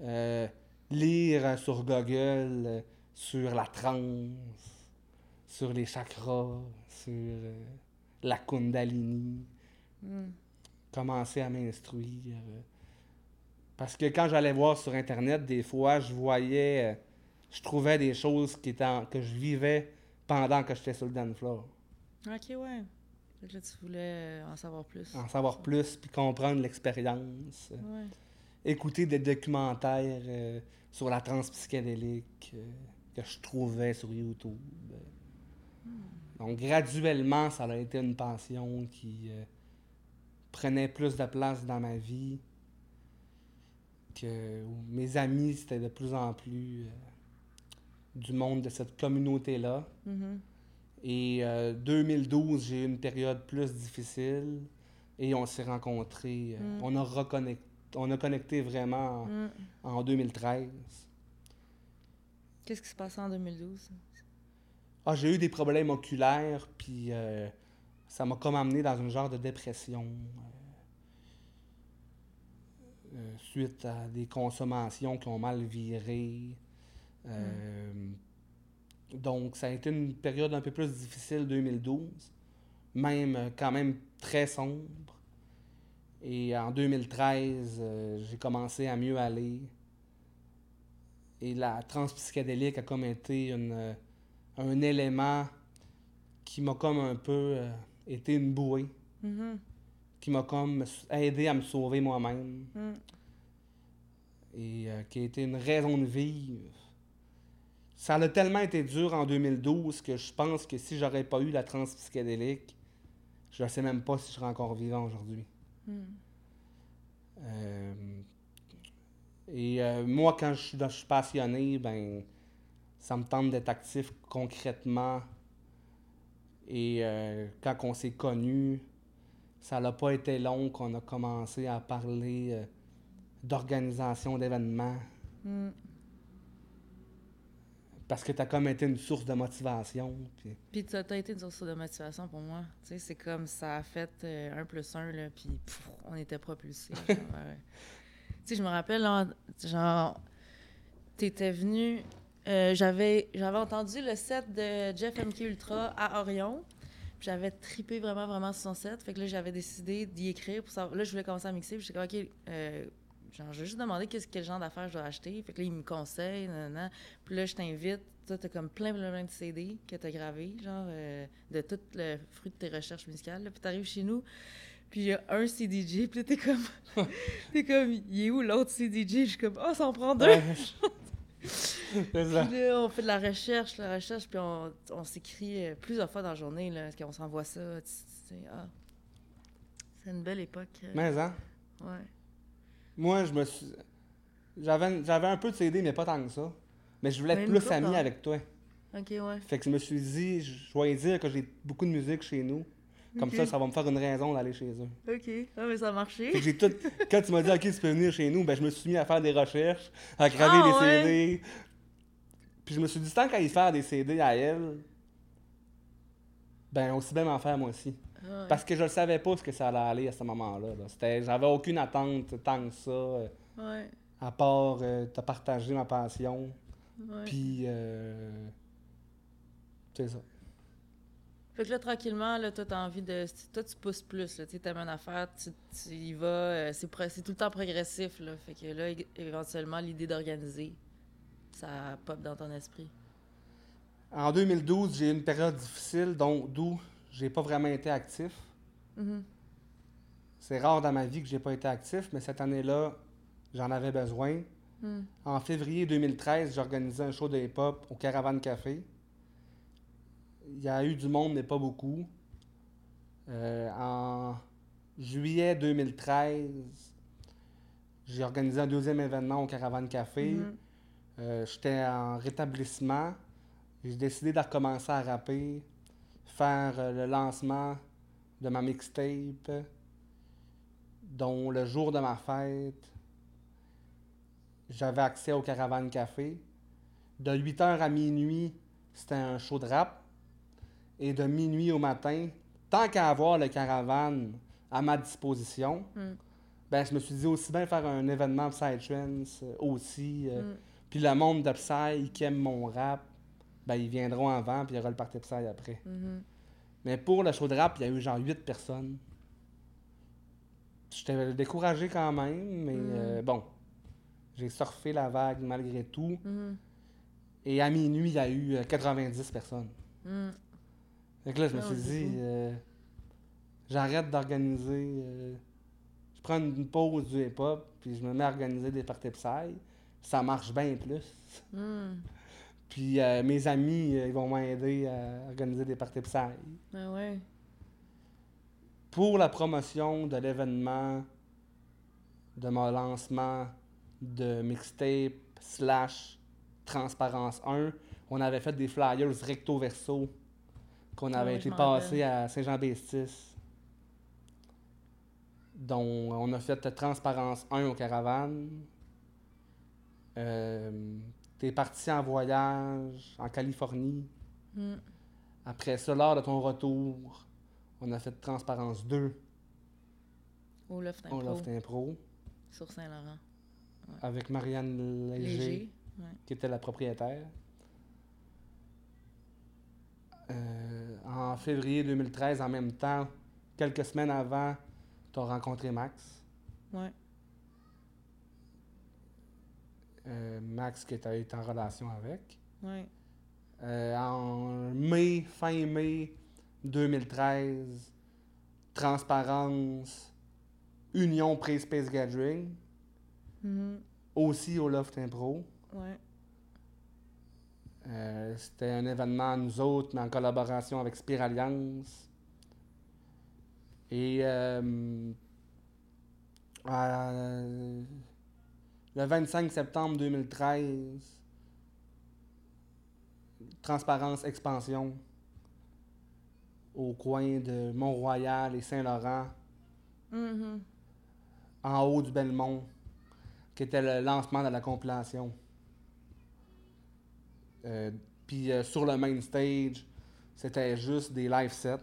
Euh, lire sur Google sur la transe, sur les chakras, sur euh, la kundalini. Hmm. commencer à m'instruire. Parce que quand j'allais voir sur Internet, des fois, je voyais, euh, je trouvais des choses qui étaient en- que je vivais pendant que j'étais sur le dance floor. OK, ouais. Fait que là, tu voulais euh, en savoir plus. En savoir plus, puis comprendre l'expérience. Ouais. Écouter des documentaires euh, sur la trans psychédélique euh, que je trouvais sur YouTube. euh. Donc, graduellement, ça a été une passion qui euh, prenait plus de place dans ma vie. Que mes amis, c'était de plus en plus du monde de cette communauté-là. Mhm. Et euh, 2012, j'ai eu une période plus difficile et on s'est rencontrés. euh, Mm. On a reconnecté, on a connecté vraiment en, en 2013. Qu'est-ce qui se passait en 2012? Ah, j'ai eu des problèmes oculaires, puis euh, ça m'a comme amené dans une genre de dépression. euh, suite à des consommations qui ont mal viré. Euh, Donc, ça a été une période un peu plus difficile, 2012. Même, euh, quand même, très sombre. Et en 2013, euh, j'ai commencé à mieux aller. Et la transpsychédélique a comme été une, euh, un élément qui m'a comme un peu euh, été une bouée, Mhm. qui m'a comme aidé à me sauver moi-même Hmm. et euh, qui a été une raison de vivre. Ça a tellement été dur en 2012 que je pense que si j'aurais pas eu la transpsychédélique, je ne sais même pas si je serais encore vivant aujourd'hui. Hmm. Euh, et euh, moi, quand je suis, je suis passionné, ben, ça me tente d'être actif concrètement. Et euh, quand on s'est connus, ça n'a pas été long qu'on a commencé à parler d'organisation d'événements. Hmm. Parce que tu as comme été une source de motivation. puis- Puis ça a été une source de motivation pour moi. Tu sais, c'est comme ça a fait euh, un plus un, là, puis pff, on était propulsés. Tu sais, je me rappelle, là, genre, t'étais venu... euh, j'avais j'avais entendu le set de Jeff MK Ultra à Orion. puis J'avais tripé vraiment, vraiment sur son set. Fait que là, j'avais décidé d'y écrire. Pour savoir... Là, je voulais commencer à mixer. Puis j'étais comme, OK, euh, genre, je vais juste demander qu'est-ce, quel genre d'affaires je dois acheter. Fait que là, il me conseille, nanana. Puis là, je t'invite. Toi, t'as comme plein, plein, plein de CD que t'as gravé, genre, euh, de tout le fruit de tes recherches musicales. Là. Puis t'arrives chez nous, puis il y a un CDJ, puis là, t'es comme... t'es comme, il est où l'autre CDJ? Je suis comme, oh, ça en prend deux! Puis là, on fait de la recherche, la recherche, puis on, on s'écrit euh, plusieurs fois dans la journée, là, qu'on s'envoie ça. tu- tu sais, ah. C'est une belle époque. euh, Mais hein, Ouais. Moi, je me suis. J'avais, j'avais un peu de CD, mais pas tant que ça. Mais je voulais être plus ami hein. avec toi. OK, ouais. Fait que je me suis dit, je vais dire que j'ai beaucoup de musique chez nous. Comme ça, ça va me faire une raison d'aller chez eux. OK. Ah, mais ça a marché. Fait que j'ai tout. Quand tu m'as dit, OK, tu peux venir chez nous, ben, je me suis mis à faire des recherches, à graver Ah, des ouais? CD. Puis je me suis dit, tant qu'à y faire des CD à elle, ben, aussi bien m'en faire moi aussi. Ah, ouais. Parce que je ne savais pas ce que ça allait aller à ce moment-là. là. C'était- J'avais aucune attente tant que ça. euh, Ouais. à part euh, partager ma passion. Ouais. Puis, euh, c'est ça. Fait que là, tranquillement, là, toi, t'as envie de. Toi, tu pousses plus, là. Tu t'aimes une affaire, tu, tu y vas. euh, c'est, pro- tout le temps progressif, là. Fait que là, éventuellement, l'idée d'organiser, ça pop dans ton esprit. En 2012, j'ai eu une période difficile, donc d'où j'ai pas vraiment été actif. Mhm. C'est rare dans ma vie que j'ai pas été actif, mais cette année-là, j'en avais besoin. Mm. En février 2013, j'ai organisé un show de hip-hop au Caravan Café. Il y a eu du monde, mais pas beaucoup. Euh, en juillet 2013, j'ai organisé un deuxième événement au Caravan Café. Mhm. Euh, J'étais en rétablissement. J'ai décidé de recommencer à rapper, faire euh, le lancement de ma mixtape, dont le jour de ma fête, j'avais accès au Caravan Café. De 8h à minuit, c'était un show de rap. Et de minuit au matin, tant qu'à avoir le Caravan à ma disposition, Mm. ben, je me suis dit aussi bien faire un événement Psytrance euh, aussi. euh, Mm. puis le monde de Psy qui aime mon rap, ben ils viendront avant, puis il y aura le party Psy après. Mhm. Mais pour le show de rap, il y a eu genre 8 personnes. J'étais découragé quand même, mais Mm. euh, bon. J'ai surfé la vague malgré tout. Mhm. Et à minuit, il y a eu euh, 90 personnes. Mm. Fait que là, je me Ah suis dit, euh, j'arrête d'organiser. euh, je prends une pause du hip-hop, puis je me mets à organiser des parties Psy. Ça marche bien plus. Puis euh, mes amis, euh, ils vont m'aider à organiser des parties Psy. Ah ouais. Pour la promotion de l'événement, de mon lancement de mixtape slash Transparence 1, on avait fait des flyers recto verso qu'on Ah avait oui, été je m'en passé à Saint-Jean-Bestis. dont on a fait Transparence 1 au Caravane. Euh, T'es parti en voyage en Californie. Mm. Après ça, lors de ton retour, on a fait Transparence 2 Au Loft au Impro, Loft Impro sur Saint-Laurent. avec Marianne Léger, Léger. Ouais. qui était la propriétaire. Euh, en février 2013, en même temps, quelques semaines avant, tu as rencontré Max. Ouais. Euh, Max que tu as été en relation avec. Ouais. Euh, en mai, fin mai 2013, Transparence, Union Pré-Space Gathering, Mhm. aussi au Loft Impro. Ouais. Euh, C'était un événement à nous autres, mais en collaboration avec Spire Alliance. Et euh, le 25 septembre 2013, Transparence Expansion au coin de Mont-Royal et Saint-Laurent, Mhm. en haut du Belmont, qui était le lancement de la compilation. Euh, Puis euh, sur le main stage, c'était juste des live sets,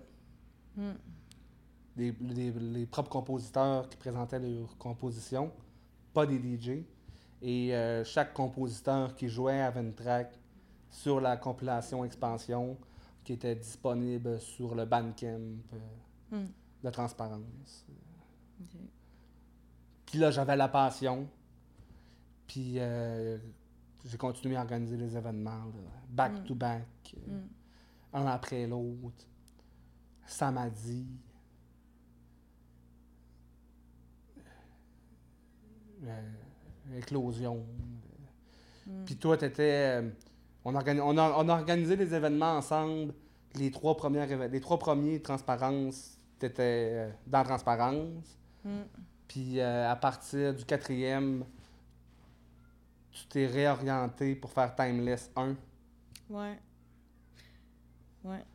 Mm. des, des- les propres compositeurs qui présentaient leurs compositions, pas des DJ. Et euh, chaque compositeur qui jouait avait une track sur la compilation Expansion qui était disponible sur le Bandcamp euh, Mm. de Transparence. Puis là, j'avais la passion. Puis euh, j'ai continué à organiser les événements, là, back Mm. to back, euh, Mm. un après l'autre. Samedi. Euh, éclosion. Mm. Puis toi, t'étais. euh, on, organi- on, a, on a organisé les événements ensemble. Les trois, premières, les trois premiers Transparence, t'étais euh, dans Transparence. Mm. Puis euh, à partir du quatrième, tu t'es réorienté pour faire Timeless 1. Ouais. Ouais.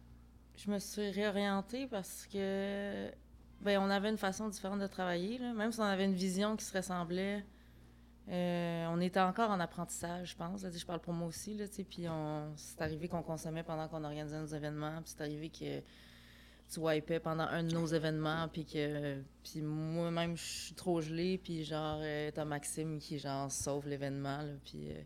Je me suis réorientée parce que ben on avait une façon différente de travailler. Là. Même si on avait une vision qui se ressemblait, euh, on était encore en apprentissage, je pense. Je parle pour moi aussi. Puis c'est arrivé qu'on consommait pendant qu'on organisait nos événements. Puis c'est arrivé que tu wipais pendant un de nos événements, puis que moi-même, je suis trop gelée, puis genre, euh, t'as Maxime qui, genre, sauve l'événement, puis... Euh,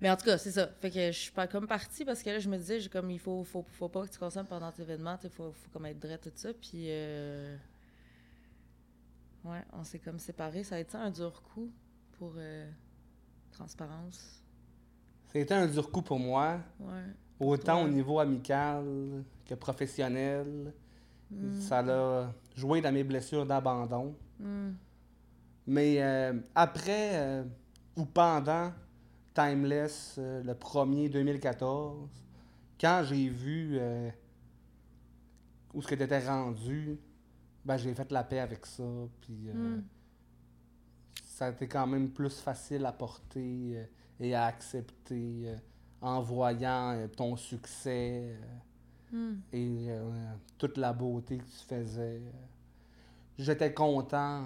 mais en tout cas, c'est ça. Fait que je suis pas comme partie parce que là, je me disais, comme, il faut, faut, pas que tu consommes pendant tes événements, il faut, faut comme être droit, tout ça, puis... Ouais, on s'est comme séparés. Ça a été un dur coup pour Transparence. Ça a été un dur coup pour moi. Ouais. Autant au niveau amical que professionnel. Mm. Ça a joué dans mes blessures d'abandon. Mm. Mais euh, après euh, ou pendant Timeless, euh, le premier 2014, quand j'ai vu où ce que tu étais rendu, ben, j'ai fait la paix avec ça. Puis mm. Ça a été quand même plus facile à porter et à accepter en voyant euh, ton succès euh, hmm. et euh, toute la beauté que tu faisais. J'étais content,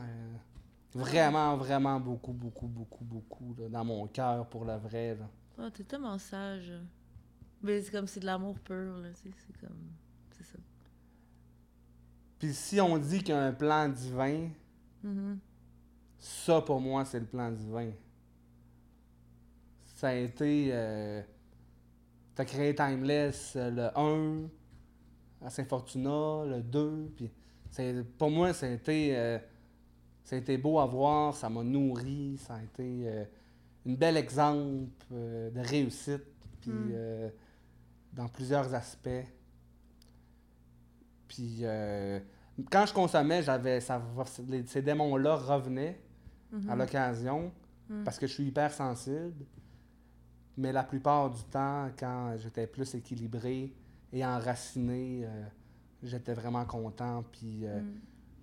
vraiment, vraiment beaucoup, beaucoup, beaucoup, beaucoup, dans mon cœur pour le vrai. Là. Oh, t'es tellement sage. Mais c'est comme c'est de l'amour pur, là, c'est comme... C'est ça. Puis si on dit qu'il y a un plan divin, mm-hmm. Ça pour moi c'est le plan divin. Ça a été tu créé Timeless euh, le 1 à Saint-Fortuna, le 2. Puis pour moi, ça a, été, euh, ça a été beau à voir, ça m'a nourri, ça a été euh, un bel exemple de réussite, puis mm. dans plusieurs aspects. Puis quand je consommais, j'avais ces démons-là revenaient à mm-hmm. l'occasion mm. parce que je suis hyper sensible. Mais la plupart du temps, quand j'étais plus équilibré et enraciné, euh, j'étais vraiment content. Puis euh, mm.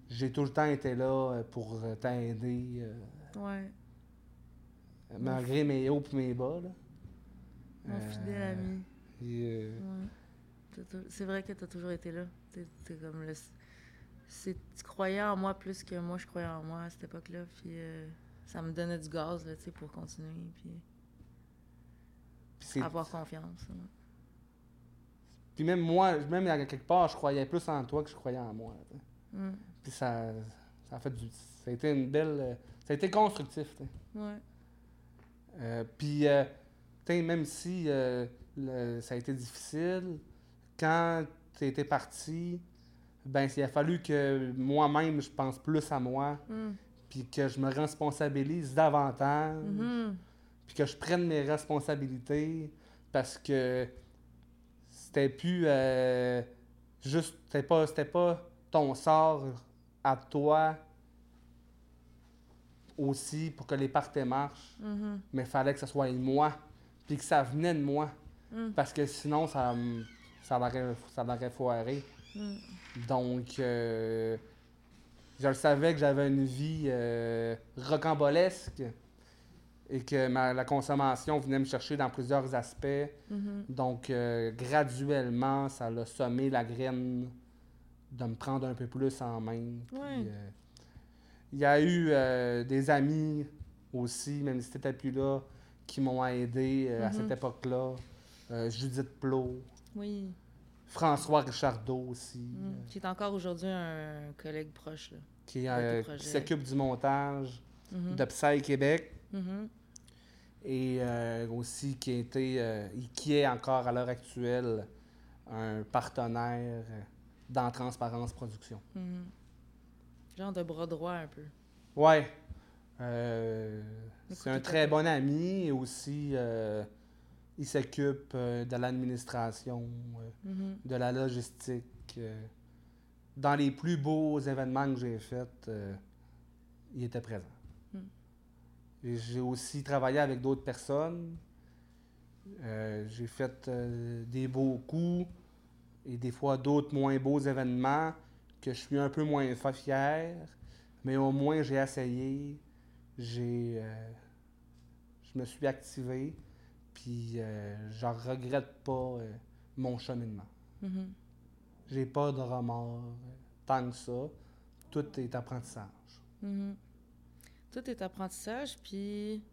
j'ai tout le temps été là euh, pour t'aider. ouais. Malgré mes hauts et mes bas. Là. Mon fidèle ami. Et, C'est vrai que tu as toujours été là. T'es, comme le... Tu croyais en moi plus que moi je croyais en moi à cette époque-là. Puis ça me donnait du gaz là, pour continuer. Puis... Avoir confiance. Puis même moi, même à quelque part, je croyais plus en toi que je croyais en moi. Mm. Puis ça, ça a fait du. Ça a été une belle. Ça a été constructif. Ouais. Euh, puis, euh, même si euh, ça a été difficile, quand tu étais parti, ben, il a fallu que moi-même, je pense plus à moi, mm. puis que je me responsabilise davantage. Mm-hmm puis que je prenne mes responsabilités parce que c'était plus euh, juste c'était pas c'était pas ton sort à toi aussi pour que les parties marchent mm-hmm. mais il fallait que ce soit moi puis que ça venait de moi parce que sinon ça ça l'aurait ça foiré. Donc euh, je savais que j'avais une vie euh, rocambolesque et que la consommation venait me chercher dans plusieurs aspects. Mm-hmm. Donc, euh, graduellement, ça a semé la graine de me prendre un peu plus en main. Il y a eu des amis aussi, même si tu n'étais plus là, qui m'ont aidé à cette mm-hmm. époque-là. Judith Plot. Oui. François Richardot aussi. Mm. qui est encore aujourd'hui un collègue proche. qui, s'occupe du montage mm-hmm. de Psy Québec. Mm-hmm. Et euh, aussi qui, a été, euh, qui est encore à l'heure actuelle un partenaire dans Transparence Production. Mm-hmm. Genre de bras droit un peu. Ouais. Euh, c'est un très bon ami et aussi il s'occupe de l'administration, mm-hmm. de la logistique. dans les plus beaux événements que j'ai faits, il était présent. J'ai aussi travaillé avec d'autres personnes. Euh, j'ai fait euh, des beaux coups et des fois d'autres moins beaux événements que je suis un peu moins fier, mais au moins j'ai essayé, j'ai, euh, je me suis activé, puis je regrette pas mon cheminement. Mm-hmm. J'ai pas de remords tant que ça. Tout est apprentissage. Mm-hmm tout est apprentissage, puis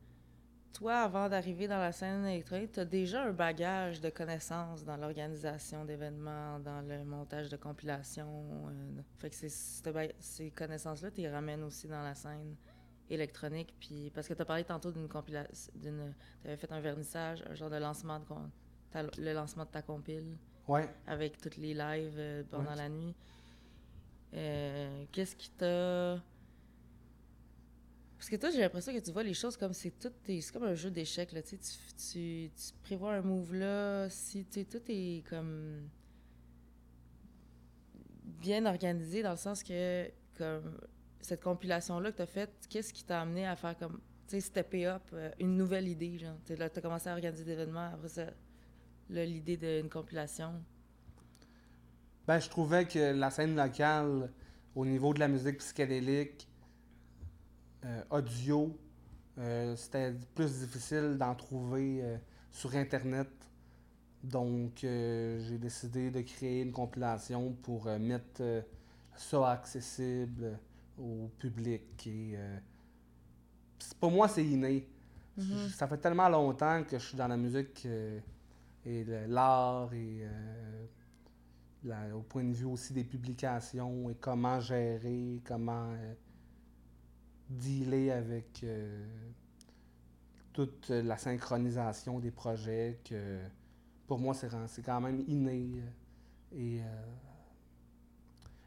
toi, avant d'arriver dans la scène électronique, tu as déjà un bagage de connaissances dans l'organisation d'événements, dans le montage de compilations. Euh, fait que ces connaissances-là, tu les ramènes aussi dans la scène électronique. Puis, parce que tu as parlé tantôt d'une compilation. Tu avais fait un vernissage, un genre de lancement, de, le lancement de ta compile. Ouais. Avec toutes les lives euh, pendant la nuit. Euh, qu'est-ce qui t'a parce que toi, j'ai l'impression que tu vois les choses comme c'est tout. C'est comme un jeu d'échecs, là. Tu, tu, tu, prévois un move là. Si tu tout est comme. bien organisé dans le sens que, comme. Cette compilation-là que tu as faite, qu'est-ce qui t'a amené à faire comme. Tu sais, stepper up, euh, une nouvelle idée, genre? Tu as commencé à organiser des événements, après ça, l'idée d'une compilation. Ben, je trouvais que la scène locale, au niveau de la musique psychédélique, euh, audio, euh, c'était plus difficile d'en trouver sur Internet. Donc, j'ai décidé de créer une compilation pour mettre ça accessible au public. Et, pour moi, c'est inné. Mm-hmm. Ça fait tellement longtemps que je suis dans la musique et l'art et au point de vue aussi des publications et comment gérer, comment dealer avec euh, toute la synchronisation des projets que pour moi c'est quand même inné euh, et euh,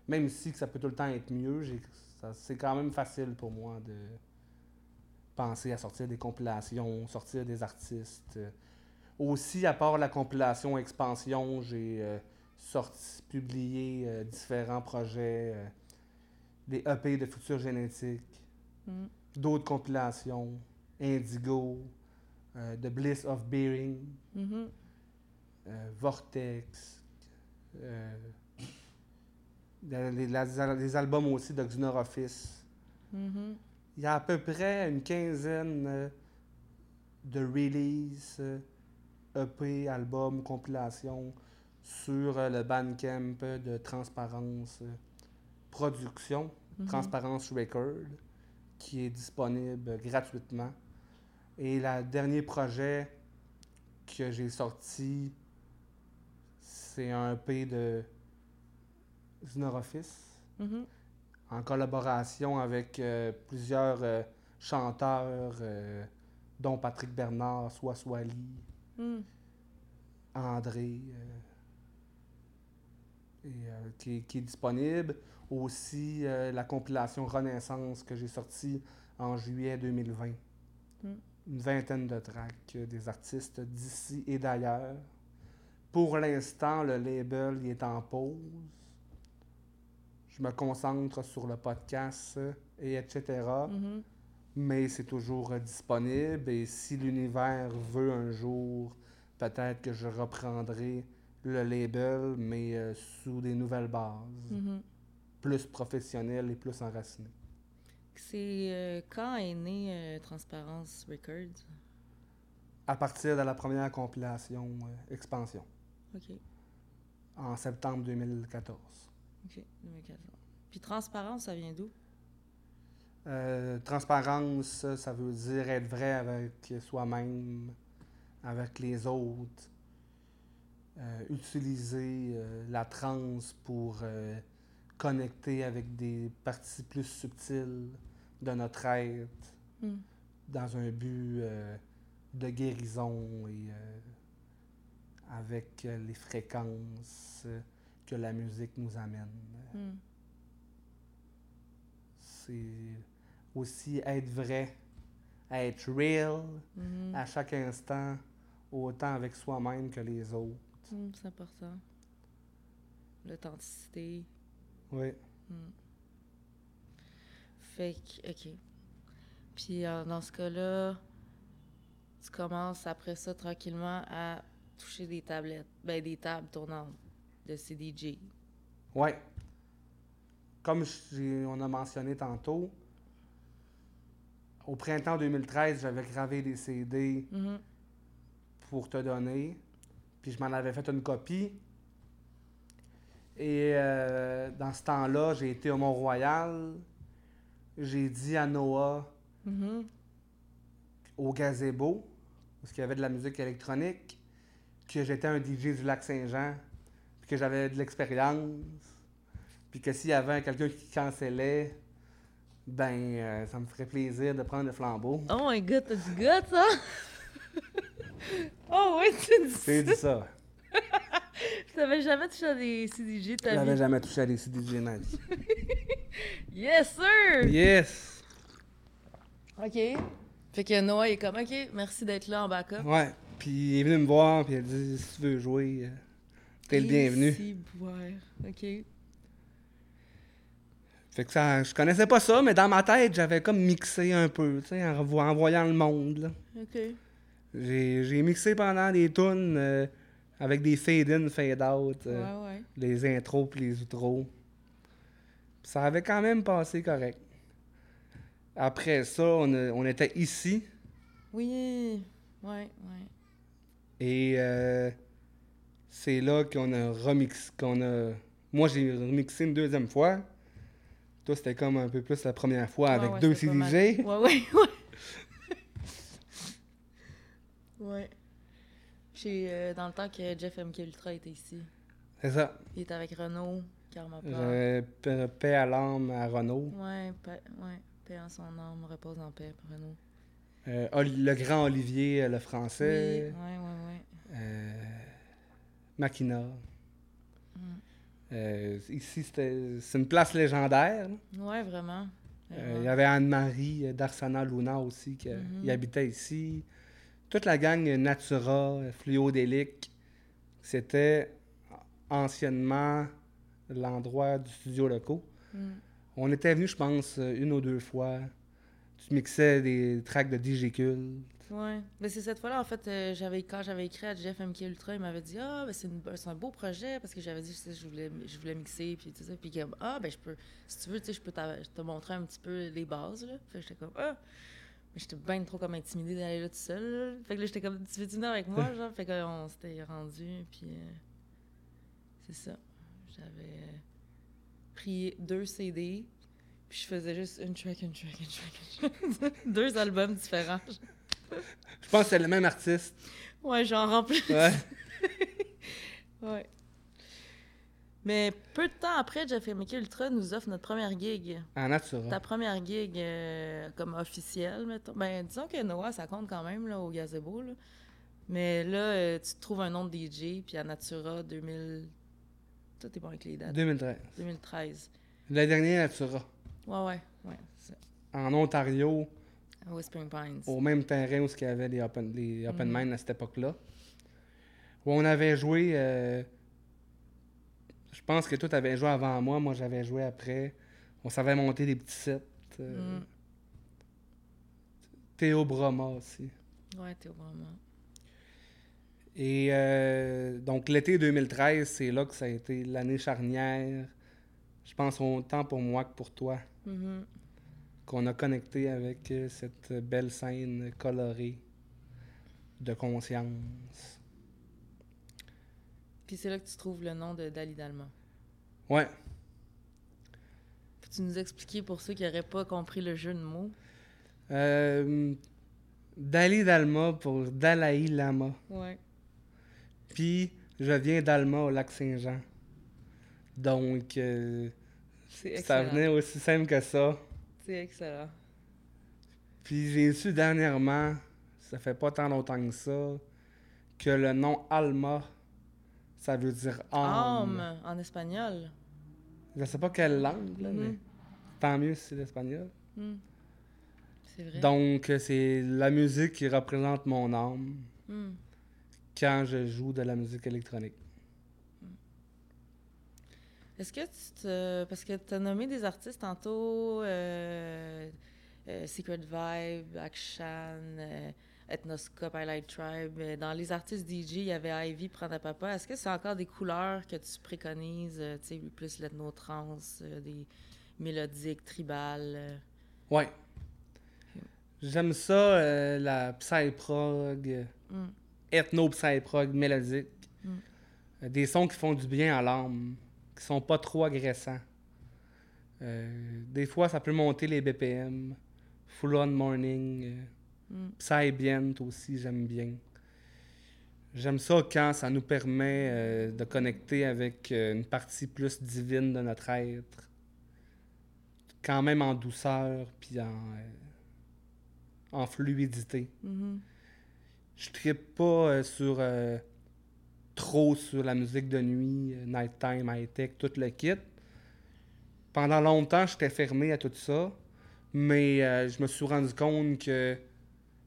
même si ça peut tout le temps être mieux, c'est quand même facile pour moi de penser à sortir des compilations, sortir des artistes. Aussi, à part la compilation Expansion, j'ai sorti, publié différents projets, des EP de futur génétique, Mm. D'autres compilations, Indigo, euh, The Bliss of Bearing, mm-hmm. euh, Vortex, euh, les, albums aussi de Office. Mm-hmm. Il y a à peu près une quinzaine de releases, EP, albums, compilations sur le Bandcamp de Transparence Production, mm-hmm. Transparence Record qui est disponible gratuitement. Et le dernier projet que j'ai sorti, c'est un EP de Znorophis, mm-hmm. en collaboration avec euh, plusieurs euh, chanteurs, euh, dont Patrick Bernard, Swaswali, mm. André, qui, qui, est disponible aussi la compilation Renaissance que j'ai sortie en juillet 2020. Hmm. Une vingtaine de tracks des artistes d'ici et d'ailleurs. Pour l'instant, le label est en pause. Je me concentre sur le podcast et etc. Mm-hmm. Mais c'est toujours disponible et si l'univers veut un jour, peut-être que je reprendrai le label, mais euh, sous des nouvelles bases. Mm-hmm plus professionnel et plus enraciné. C'est euh, quand est né euh, Transparence Records? À partir de la première compilation euh, Expansion. OK. En septembre 2014. OK, 2014. Puis Transparence, ça vient d'où? transparence, ça veut dire être vrai avec soi-même, avec les autres. utiliser la trance pour connecter avec des parties plus subtiles de notre être hmm. dans un but euh, de guérison et euh, avec les fréquences que la musique nous amène. Hmm. C'est aussi être vrai, être real hmm. à chaque instant, autant avec soi-même que les autres. c'est important. L'authenticité. Oui. Hmm. Fait que, OK. Puis euh, dans ce cas-là, tu commences après ça tranquillement à toucher des tablettes, ben des tables tournantes de CDJ. Oui. Comme on a mentionné tantôt, au printemps 2013, j'avais gravé des CD mm-hmm. pour te donner. Puis je m'en avais fait une copie. Et euh, dans ce temps-là, j'ai été au Mont-Royal. J'ai dit à Noah, mm-hmm. au gazebo, parce qu'il y avait de la musique électronique, que j'étais un DJ du lac Saint-Jean, puis que j'avais de l'expérience, puis que s'il y avait quelqu'un qui cancellait, ben, euh, ça me ferait plaisir de prendre le flambeau. Oh my god, t'as du gars, ça? oh oui, tu dis J'ai dit ça. T'avais jamais touché à des Je ta n'avais vie? jamais touché à des CDJ de ma vie. Yes, sir! Yes! OK. Fait que Noah est comme, OK, merci d'être là en backup. Ouais. Puis il est venu me voir, puis il a dit si tu veux jouer, euh, t'es le bienvenu. OK. Fait que ça, je connaissais pas ça, mais dans ma tête, j'avais comme mixé un peu, tu sais, en, voyant le monde. là. OK. J'ai mixé pendant des tunes euh, avec des fade-in, fade-out, euh, Ouais, les intros puis les outros. Ça avait quand même passé correct. Après ça, on, a- on était ici Oui. Ouais, ouais. et euh, c'est là qu'on a remixé, qu'on a... Moi, j'ai remixé une deuxième fois. Toi, c'était comme un peu plus la première fois avec ouais, deux. CDJ. Ouais, ouais, ouais. ouais. J'ai, euh, dans le temps que Jeff MK Ultra était ici, C'est ça. il était avec Renaud, Karma. Euh, paix paix à l'âme à Renault. Ouais, paix, ouais, paix en son âme, repose en paix, Renaud. Euh, le grand Olivier, euh, le Oui, français. ouais, ouais, ouais. Euh, Makina. Mm. Euh, ici, c'était- c'est une place légendaire. vraiment. Euh, Vraiment. Il y avait Anne-Marie euh, d'Arsana Luna aussi qui Mhm. il habitait ici. Toute la gang Natura, Fluodélique, c'était anciennement l'endroit du studio locaux. Mm. On était venu, je pense, une ou deux fois. Tu mixais des tracks de DJ Cult. Ouais. Mais c'est cette fois-là, en fait, euh, j'avais, quand j'avais écrit à Jeff MK Ultra, il m'avait dit Ah, ben c'est, une- c'est un beau projet parce que j'avais dit que je voulais, je voulais mixer. Puis tout ça. Puis comme Ah, ben je peux, si tu veux, tu sais, je peux te montrer un petit peu les bases. Là. Fait j'étais comme Ah. Mais j'étais bien trop comme intimidée d'aller là tout seul. là. Fait que là, j'étais comme Tu veux venir avec moi genre? Fait qu'on s'était rendu. Puis euh, c'est ça. J'avais euh, pris deux CD. Puis je faisais juste une track, une track, une track, une track. deux albums différents. Je pense que c'est le même artiste. Ouais, j'en remplis. Ouais. Ouais. Mais peu de temps après, Jeff MK Ultra nous offre notre première gig. en Natura. Ta première gig euh, comme officielle, mettons. Ben, disons que Noah, ça compte quand même là, au gazebo. Là. Mais là, euh, tu te trouves un nom de DJ, puis à Natura 2000. Toi, t'es bon avec les dates. 2013. 2013. Le dernier Natura. Ouais, ouais, ouais. En Ontario, Whispering Pines. au même terrain où il y avait les open, les open Mhm. mind à cette époque-là. Où on avait joué. euh, je pense que toi, tu avais joué avant moi. Moi, j'avais joué après. On savait monter des petits sets. euh, Mm. Théo Broma aussi. Ouais, t'es vraiment. Et euh, donc, l'été 2013, c'est là que ça a été l'année charnière. Je pense autant pour moi que pour toi. Mhm. Qu'on a connecté avec euh, cette belle scène colorée de conscience. Puis c'est là que tu trouves le nom de Dali Dalma. Ouais, Peux-tu nous expliquer pour ceux qui n'auraient pas compris le jeu de mots? euh, Dali Dalma pour Dalai Lama. Ouais. Puis je viens d'Alma au lac Saint-Jean. Donc, euh, C'est ça venait aussi simple que ça. C'est excellent. Puis j'ai su dernièrement, ça fait pas tant longtemps que ça, que le nom Alma, ça veut dire âme. Âme, en espagnol. Je sais pas quelle langue, là, mais tant mieux si c'est l'espagnol. Hmm. C'est vrai. Donc, euh, c'est la musique qui représente mon âme Hmm. quand je joue de la musique électronique. Est-ce que tu te... Parce que tu as nommé des artistes tantôt, euh, euh, Secret Vibe, Action, euh, Ethnoscope, Highlight Tribe. Dans les artistes DJ, il y avait Ivy, Prends ta papa. Est-ce que c'est encore des couleurs que tu préconises, tu sais, plus l'ethnotrance, euh, des mélodiques, tribales? Ouais. J'aime ça, euh, la psy-prog, Hmm. ethno-psy-prog mélodique. Mm. Des sons qui font du bien à l'âme, qui sont pas trop agressants. Euh, des fois, ça peut monter les BPM. Full on morning. euh, Mm. aussi, j'aime bien. J'aime ça quand ça nous permet euh, de connecter avec une partie plus divine de notre être. Quand même en douceur, puis en, en fluidité. Mm-hmm. Je trippe pas sur trop sur la musique de nuit, nighttime, high-tech, tout le kit. Pendant longtemps, j'étais fermé à tout ça, mais je me suis rendu compte que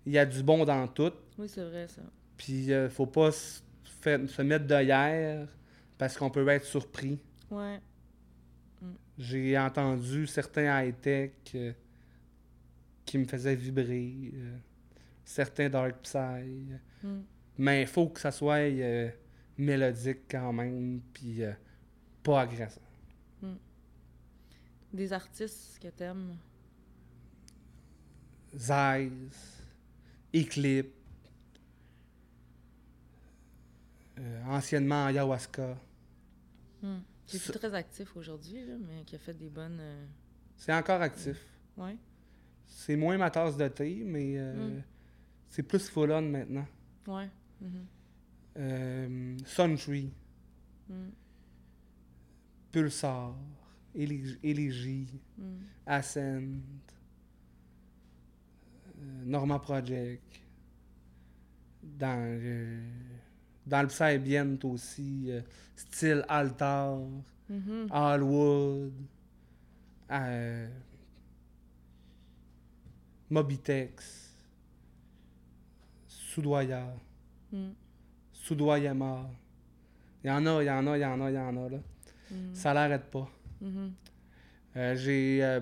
il y a du bon dans tout. Oui, c'est vrai ça. Puis, euh, faut pas se, se mettre de parce qu'on peut être surpris. Ouais. Mm. J'ai entendu certains high-tech euh, qui me faisaient vibrer, euh, certains dark psy. Mm. Mais il faut que ça soit mélodique quand même, puis pas agressant. Mm. Des artistes que t'aimes? Zeiss, Eclipse, Euh, anciennement ayahuasca. Hmm. Qui est très actif aujourd'hui, mais qui a fait des bonnes. Euh, c'est encore actif. Ouais. C'est moins ma tasse de thé, mais euh, hmm. c'est plus full on maintenant. Ouais. Mm Suntree. Hmm. Pulsar. Élégie. Ascent. Norma Project. Dans dans le Psybient aussi, euh, style Altar, mm Allwood, euh, Mobitex, Soudoya, mm. Soudoyama. Il y en a, il y en a, il y en a, il y en a. Là. Mm. Ça l'arrête pas. Mm-hmm. Euh, j'ai. Euh,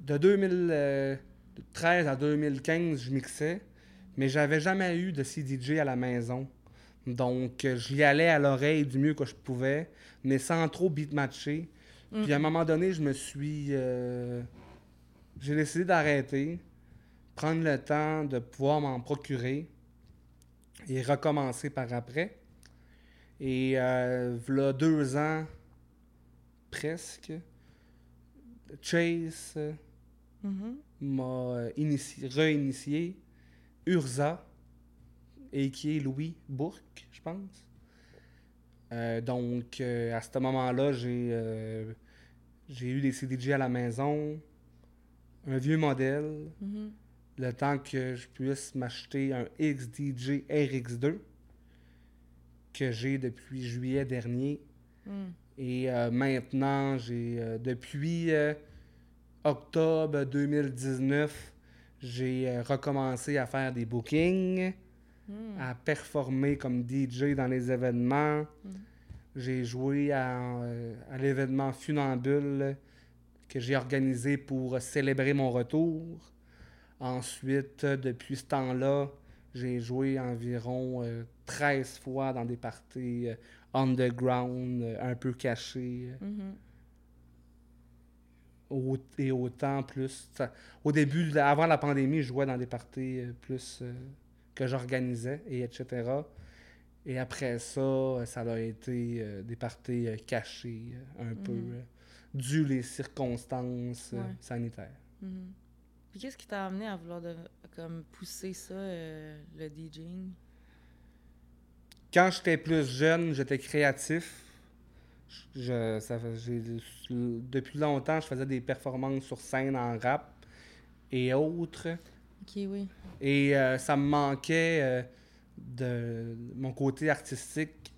de 2013 à 2015, je mixais, mais j'avais jamais eu de CDJ à la maison. Donc, euh, j'y allais à l'oreille du mieux que je pouvais, mais sans trop beat-matcher. Puis à un moment donné, je me suis. Euh, j'ai décidé d'arrêter, prendre le temps de pouvoir m'en procurer et recommencer par après. Et euh, voilà deux ans, presque, Chase mm-hmm. m'a réinitié, Urza et qui est Louis Bourque, je pense. Euh, donc, euh, à ce moment-là, j'ai euh, j'ai eu des CDJ à la maison, un vieux modèle, mm-hmm. Le temps que je puisse m'acheter un XDJ RX2 que j'ai depuis juillet dernier. Mm. Et maintenant, j'ai depuis octobre 2019, j'ai recommencé à faire des bookings. Hmm. à performer comme DJ dans les événements. Hmm. J'ai joué euh, à, l'événement Funambule que j'ai organisé pour célébrer mon retour. Ensuite, depuis ce temps-là, j'ai joué environ 13 euh, fois dans des parties euh, underground, un peu cachées. Mm-hmm. et autant plus. au début, avant la pandémie, je jouais dans des parties plus que j'organisais, et etc. Et après ça, ça a été euh, des parties euh, cachées euh, un peu, mhm. dû les circonstances sanitaires. Mhm. Puis qu'est-ce qui t'a amené à vouloir comme pousser ça, le DJing? Quand j'étais plus jeune, j'étais créatif. Je, ça, depuis longtemps, je faisais des performances sur scène en rap et autres. OK, oui. Et euh, ça me manquait euh, de mon côté artistique.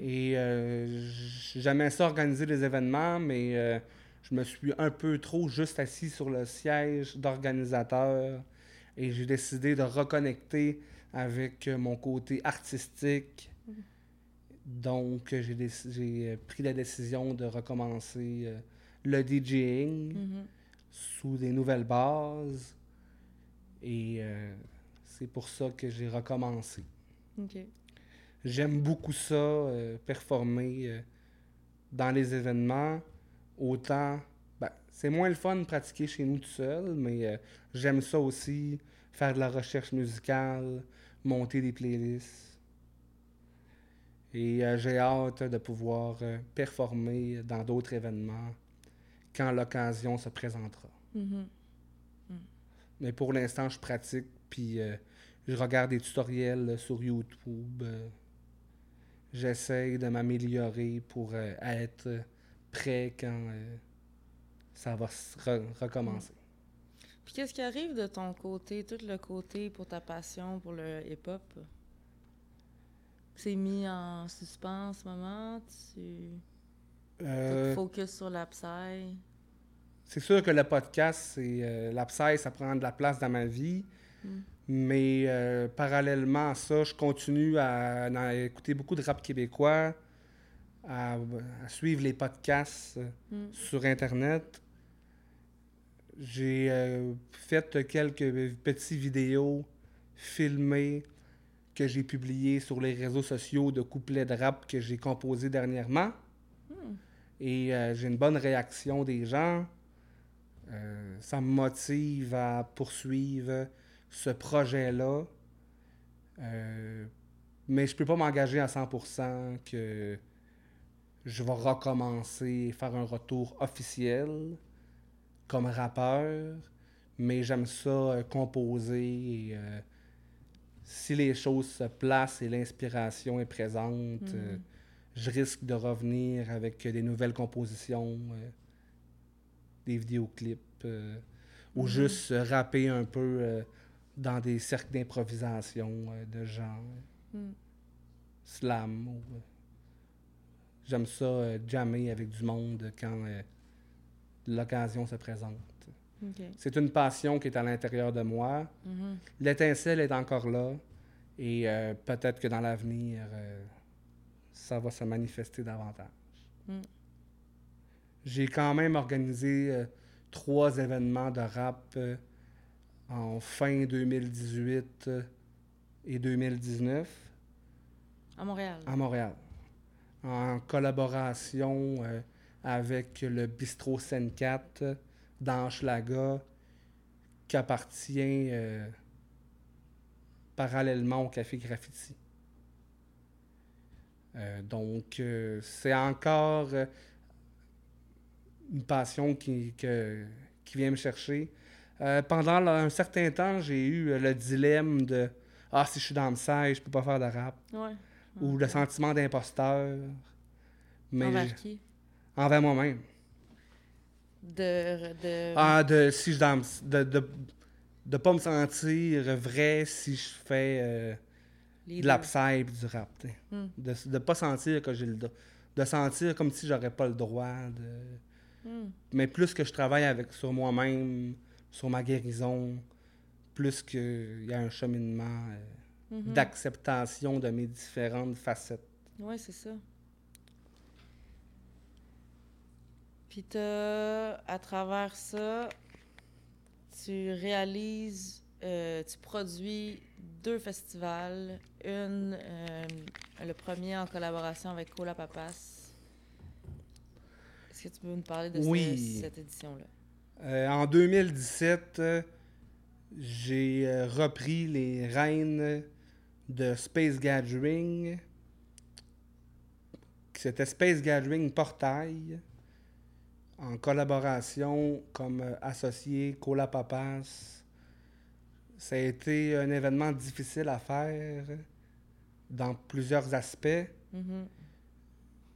Et euh, j'aimais ça organiser des événements, mais je me suis un peu trop juste assis sur le siège d'organisateur. Et j'ai décidé de reconnecter avec mon côté artistique. Donc, j'ai pris la décision de recommencer le DJing mm-hmm. sous des nouvelles bases. Et euh, c'est pour ça que j'ai recommencé. J'aime beaucoup ça, euh, performer euh, dans les événements. Autant, ben, c'est moins le fun de pratiquer chez nous tout seul, mais j'aime ça aussi, faire de la recherche musicale, monter des playlists. Et j'ai hâte de pouvoir performer dans d'autres événements quand l'occasion se présentera. Mm-hmm. Mais pour l'instant, je pratique, puis euh, je regarde des tutoriels sur YouTube. Euh, j'essaye de m'améliorer pour être prêt quand ça va recommencer. Puis qu'est-ce qui arrive de ton côté, tout le côté pour ta passion pour le hip-hop? C'est mis en suspens en ce moment? Tu euh, focus sur la C'est sûr que le podcast, c'est euh, la ça prend de la place dans ma vie. Hmm. Mais euh, parallèlement à ça, je continue à, écouter beaucoup de rap québécois, à, suivre les podcasts hmm. sur Internet. J'ai euh, fait quelques petites vidéos filmées que j'ai publiées sur les réseaux sociaux de couplets de rap que j'ai composés dernièrement. Hmm. Et euh, j'ai une bonne réaction des gens. Euh, ça me motive à poursuivre ce projet-là. mais je peux pas m'engager à 100% que je vais recommencer faire un retour officiel comme rappeur, mais j'aime ça euh, composer. Et, euh, si les choses se placent et l'inspiration est présente, euh, mhm. je risque de revenir avec des nouvelles compositions, des vidéoclips, ou mhm. juste rapper un peu dans des cercles d'improvisation de genre. Mhm. Slam. J'aime ça jammer avec du monde quand l'occasion se présente. C'est une passion qui est à l'intérieur de moi. Mm-hmm. L'étincelle est encore là et euh, peut-être que dans l'avenir, euh, ça va se manifester davantage. Mm. J'ai quand même organisé euh, trois événements de rap en fin 2018 et 2019. À Montréal. À Montréal. En collaboration avec le bistrot Sen 4 d'Anschlaga qui appartient euh, parallèlement au Café Graffiti. Euh, donc, euh, c'est encore une passion qui, qui vient me chercher. pendant un certain temps, j'ai eu le dilemme de Ah, si je suis dans le je peux pas faire de rap. Ou le sentiment d'imposteur. Mais qui? envers moi-même. De, de... Ah, de si je de, de, de pas me sentir vrai si je fais euh, de la psy du rap. Hmm. De ne pas sentir que j'ai le de sentir comme si j'aurais pas le droit de. Hmm. Mais plus que je travaille avec sur moi-même, sur ma guérison, plus qu'il y a un cheminement euh, mm-hmm. d'acceptation de mes différentes facettes. Oui, c'est ça. Puis à travers ça, tu réalises, euh, tu produis deux festivals. Une, euh, le premier en collaboration avec Cola Papas. Est-ce que tu peux nous parler de cette, édition-là? Euh, en 2017, j'ai repris les rênes de Space Gathering. C'était Space Gathering Portail en collaboration comme euh, associé Cola Papas. Ça a été un événement difficile à faire dans plusieurs aspects. Mm-hmm.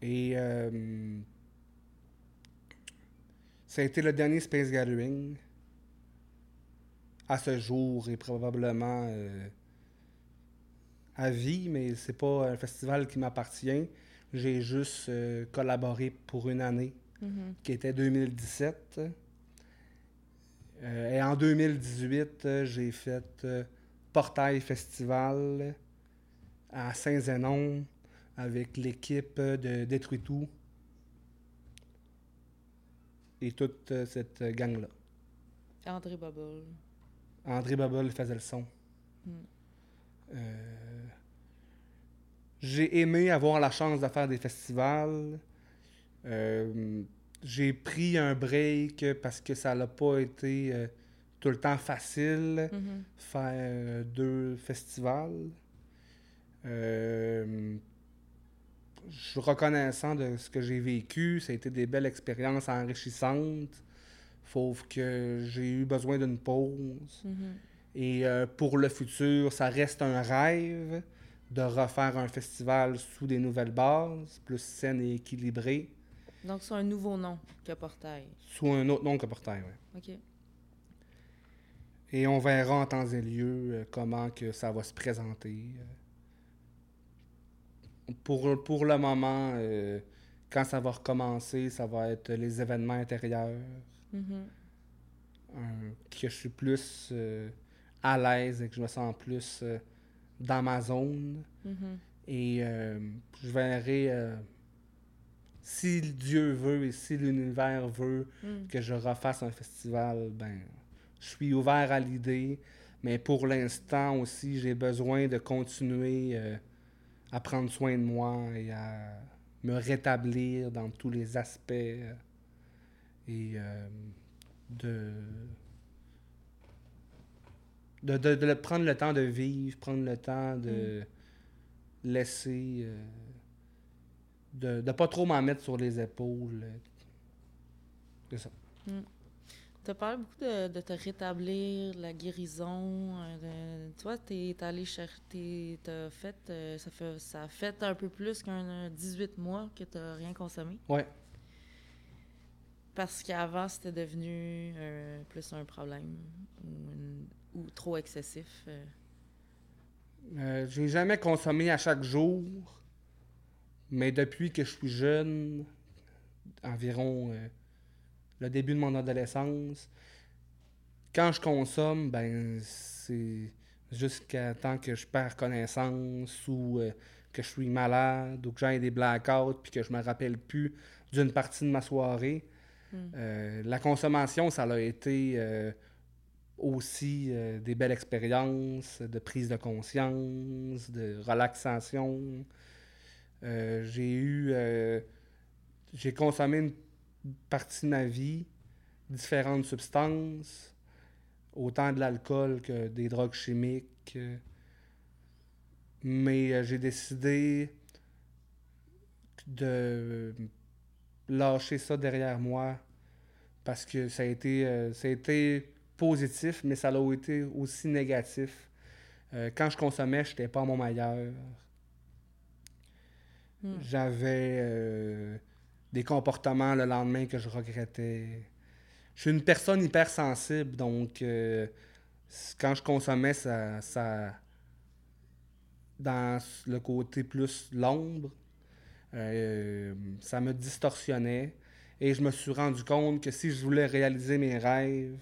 Et euh, ça a été le dernier Space Gathering à ce jour et probablement euh, à vie, mais c'est pas un festival qui m'appartient. J'ai juste collaboré pour une année Mm-hmm. qui était 2017. Euh, et en 2018, euh, j'ai fait euh, Portail Festival à Saint-Zénon avec l'équipe de Détruit Tout et toute cette gang-là. André Bubble. André Bubble faisait le son. Mm. J'ai aimé avoir la chance de faire des festivals. Euh, j'ai pris un break parce que ça n'a pas été euh, tout le temps facile mm-hmm. faire euh, deux festivals. je suis reconnaissant de ce que j'ai vécu. Ça a été des belles expériences enrichissantes. Sauf que j'ai eu besoin d'une pause. Mhm. Et euh, pour le futur, ça reste un rêve de refaire un festival sous des nouvelles bases, plus saine et équilibrée, Donc, c'est un nouveau nom que Portail. sous un autre nom que Portail. ouais. OK. Et on verra en temps et lieu euh, comment que ça va se présenter. Euh, Pour, pour le moment, euh, quand ça va recommencer, ça va être les événements intérieurs, Mhm. un- que je suis plus euh, à l'aise et que je me sens plus euh, dans ma zone. Mhm. Et euh, je verrai euh, si Dieu veut et si l'univers veut Mm. que je refasse un festival, ben, je suis ouvert à l'idée, mais pour l'instant aussi, j'ai besoin de continuer euh, à prendre soin de moi et à me rétablir dans tous les aspects et de, de, de- de prendre le temps de vivre, prendre le temps de laisser, euh, de ne pas trop m'en mettre sur les épaules. euh. C'est ça. Tu as parlé beaucoup de, de te rétablir, de la guérison. euh, de- toi, tu es allé chercher. T'as fait, euh, ça, fait, ça a fait un peu plus qu'un euh, 18 mois que tu rien consommé. Ouais. Parce qu'avant, c'était devenu euh, plus un problème ou, une- ou trop excessif. euh? Euh, j'ai jamais consommé à chaque jour, mais depuis que je suis jeune, environ euh, le début de mon adolescence, quand je consomme, ben c'est jusqu'à temps que je perds connaissance ou euh, que je suis malade ou que j'ai des blackouts puis que je me rappelle plus d'une partie de ma soirée. Mm. Euh, la consommation, ça a été aussi euh, des belles expériences de prise de conscience, de relaxation. Euh, j'ai eu. euh, j'ai consommé une partie de ma vie différentes substances, autant de l'alcool que des drogues chimiques. mais j'ai décidé de lâcher ça derrière moi parce que ça a été, ça a été positif, mais ça a été aussi négatif. Euh, quand je consommais, je n'étais pas à mon meilleur. Mm. J'avais euh, des comportements le lendemain que je regrettais. Je suis une personne hypersensible, donc euh, quand je consommais, ça, ça dans le côté plus l'ombre, ça me distorsionnait. Et je me suis rendu compte que si je voulais réaliser mes rêves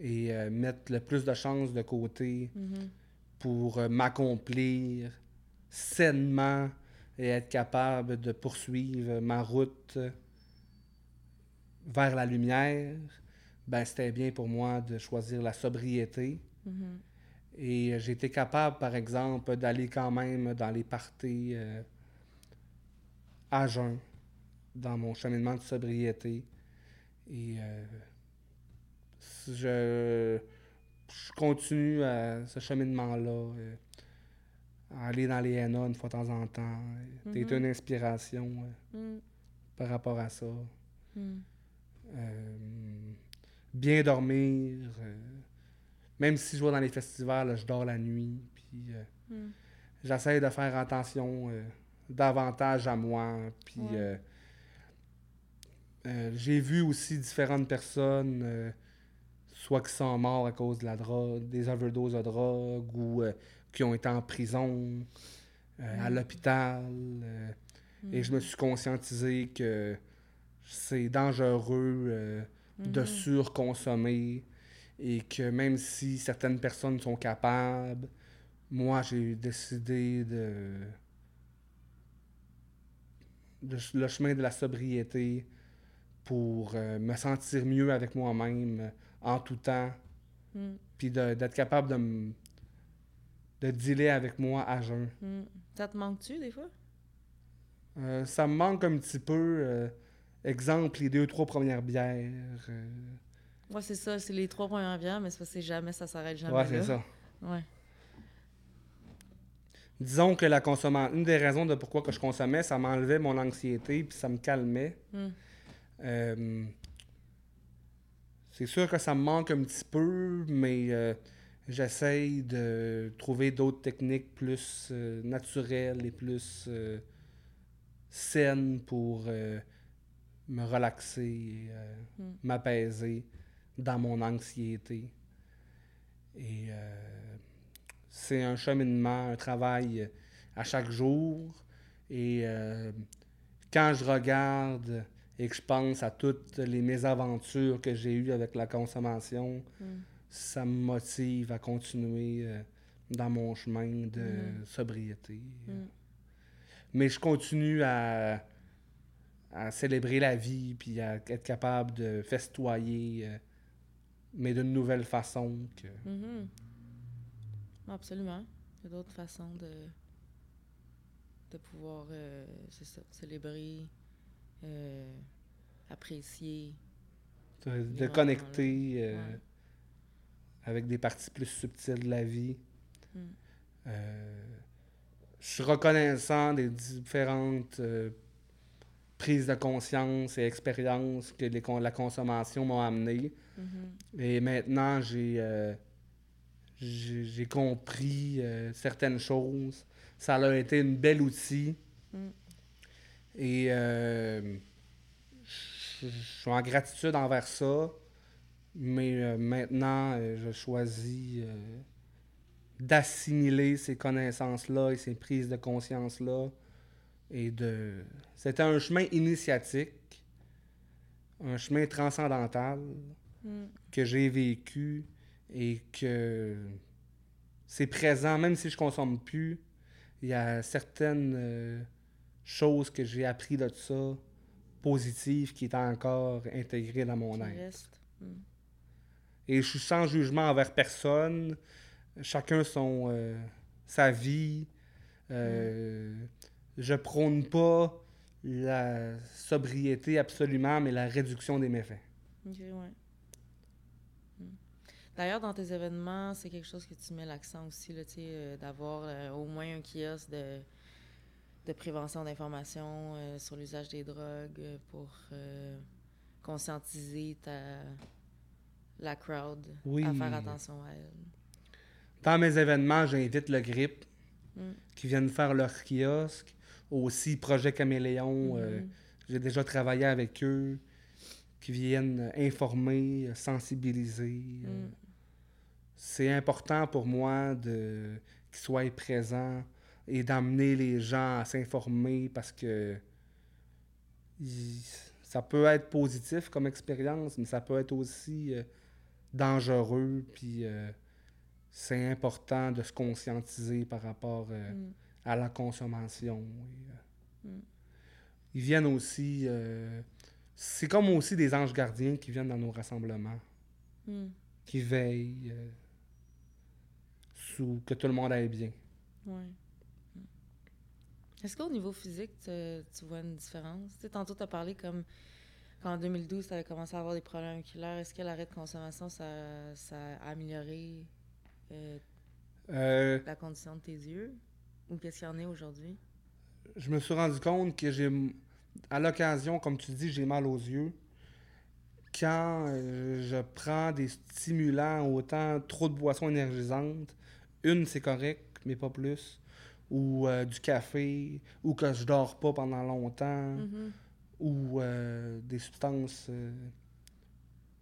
et euh, mettre le plus de chances de côté Mhm. pour euh, m'accomplir sainement et être capable de poursuivre ma route vers la lumière, ben c'était bien pour moi de choisir la sobriété. Mhm. Et euh, été capable, par exemple, d'aller quand même dans les parties euh, à jeun, dans mon cheminement de sobriété. Et euh, je, je continue à ce cheminement-là, euh, à aller dans les NA une fois de temps en temps. T'es Mhm. une inspiration euh, Mm. par rapport à ça. Mm. Euh, bien dormir. euh, même si je vais dans les festivals, je dors la nuit. Puis euh, Mm. j'essaie de faire attention euh, davantage à moi. Puis Ouais. euh, euh, j'ai vu aussi différentes personnes, euh, soit qui sont morts à cause de la drogue, des overdoses de drogue, ou euh, qui ont été en prison, euh, à Mm. l'hôpital. euh, et je me suis conscientisé que c'est dangereux de Mhm. surconsommer et que même si certaines personnes sont capables, moi j'ai décidé de, le chemin de la sobriété pour me sentir mieux avec moi-même en tout temps, Mm. puis d'être capable de me de dealer avec moi à jeun. Mm. Ça te manque-tu des fois? Euh, ça me manque un petit peu. euh, exemple, les deux, trois premières bières. euh, Ouais, c'est ça, c'est les trois premières bières, mais c'est jamais, ça s'arrête jamais. ouais, c'est ça. Ouais. Disons que la consommation, une des raisons de pourquoi que je consommais, ça m'enlevait mon anxiété puis ça me calmait. Mm. C'est sûr que ça me manque un petit peu, mais euh, j'essaye de trouver d'autres techniques plus euh, naturelles et plus euh, saines pour me relaxer, mm. m'apaiser dans mon anxiété. Et c'est un cheminement, un travail à chaque jour. Et quand je regarde et que je pense à toutes les mésaventures que j'ai eues avec la consommation, mm. ça me motive à continuer euh, dans mon chemin de mm. sobriété. Mm. Mais je continue à, à, célébrer la vie puis à être capable de festoyer, euh, mais d'une nouvelle façon. Que... Mm-hmm. Absolument. Il y a d'autres façons de, de pouvoir euh, célébrer euh, apprécier. De, connecter euh, avec des parties plus subtiles de la vie. Hmm. Euh, je suis reconnaissant des différentes prises de conscience et expériences que les, la consommation m'a amené. Mm-hmm. Et maintenant, j'ai j'ai compris certaines choses. Ça a été une belle outil. Hmm. Et euh, je suis en gratitude envers ça. Mais euh, maintenant, euh, je choisis d'assimiler ces connaissances-là et ces prises de conscience-là. Et de. C'était un chemin initiatique, un chemin transcendantal mm. que j'ai vécu et que c'est présent, même si je consomme plus. Il y a certaines chose que j'ai appris de ça, positive, qui est encore intégrée dans mon être. Hmm. Et je suis sans jugement envers personne. Chacun son euh, sa vie. Euh, hmm. Je prône pas la sobriété absolument, mais la réduction des méfaits. Hmm. D'ailleurs, dans tes événements, c'est quelque chose que tu mets l'accent aussi, euh, d'avoir au moins un kiosque de de prévention d'information euh, sur l'usage des drogues euh, pour euh, conscientiser la crowd à faire attention à elle. Dans mes événements, j'invite le GRIP mm. qui viennent faire leur kiosque. Aussi, Projet Caméléon, mm-hmm. j'ai déjà travaillé avec eux, qui viennent informer, sensibiliser. Mm. C'est important pour moi de qu'ils soient présents et d'amener les gens à s'informer parce que ça peut être positif comme expérience, mais ça peut être aussi euh, dangereux. Puis euh, c'est important de se conscientiser par rapport euh, mm. à la consommation. Mm. Ils viennent aussi. c'est comme aussi des anges gardiens qui viennent dans nos rassemblements, mm. qui veillent sous que tout le monde aille bien. Est-ce qu'au niveau physique, tu, vois une différence? tantôt, tu as parlé comme qu'en 2012, tu avais commencé à avoir des problèmes oculaires. Est-ce que l'arrêt de consommation, ça, a amélioré euh, euh, la condition de tes yeux? Ou qu'est-ce qu'il y en est aujourd'hui? Je me suis rendu compte que j'ai, à l'occasion, comme tu dis, j'ai mal aux yeux. Quand euh, je prends des stimulants, autant trop de boissons énergisantes, une, c'est correct, mais pas plus ou euh, du café, ou que je dors pas pendant longtemps, mm-hmm. ou euh, des substances euh,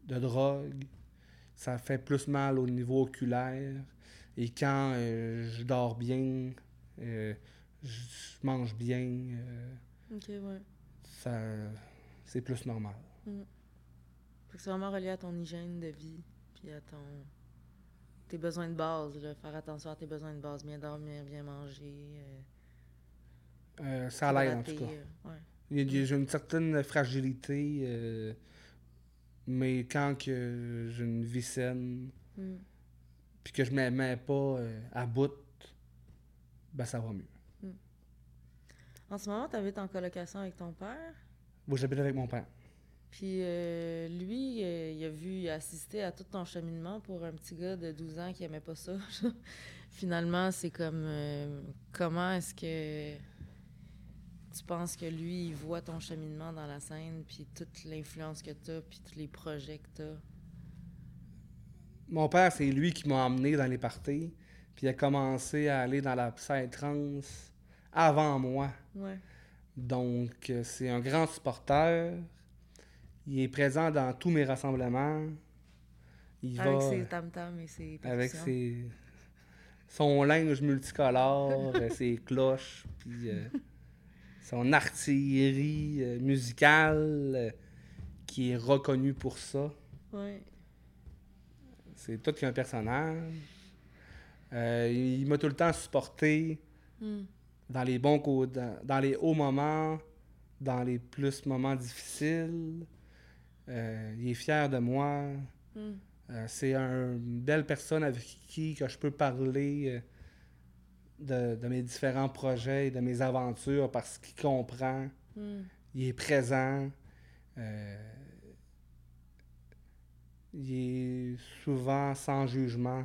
de drogue. Ça fait plus mal au niveau oculaire. Et quand je dors bien, je mange bien, ça, c'est plus normal. Mm. C'est vraiment relié à ton hygiène de vie, puis à ton tes besoins de base, faire attention à tes besoins de base, bien dormir, bien manger. Euh, euh, ça l'aide en tout cas. J'ai une certaine fragilité, euh, mais quand que j'ai une vie saine, hmm. puis que je ne me mets pas à bout, ben ça va mieux. Hmm. En ce moment, tu habites en colocation avec ton père? Oui, j'habite avec mon père. Puis euh, lui, euh, il a vu assister à tout ton cheminement pour un petit gars de 12 ans qui aimait pas ça. Finalement, c'est comme euh, comment est-ce que tu penses que lui, il voit ton cheminement dans la scène, puis toute l'influence que tu as, puis tous les projets que tu as? mon père, c'est lui qui m'a emmené dans les parties. Puis il a commencé à aller dans la trans avant moi. Ouais. Donc, c'est un grand supporter. Il est présent dans tous mes rassemblements. Il Avec va ses tam-tams et ses avec ses, son linge multicolore, euh, ses cloches, puis euh, son artillerie euh, musicale euh, qui est reconnue pour ça. Ouais. C'est tout qu'un personnage. Il m'a tout le temps supporté Hmm. dans les bons dans, dans les hauts moments, dans les plus moments difficiles. Euh, il est fier de moi. Hmm. Euh, c'est un- une belle personne avec qui que je peux parler euh, de, de mes différents projets et de mes aventures parce qu'il comprend, Hmm. il est présent. euh, il est souvent sans jugement.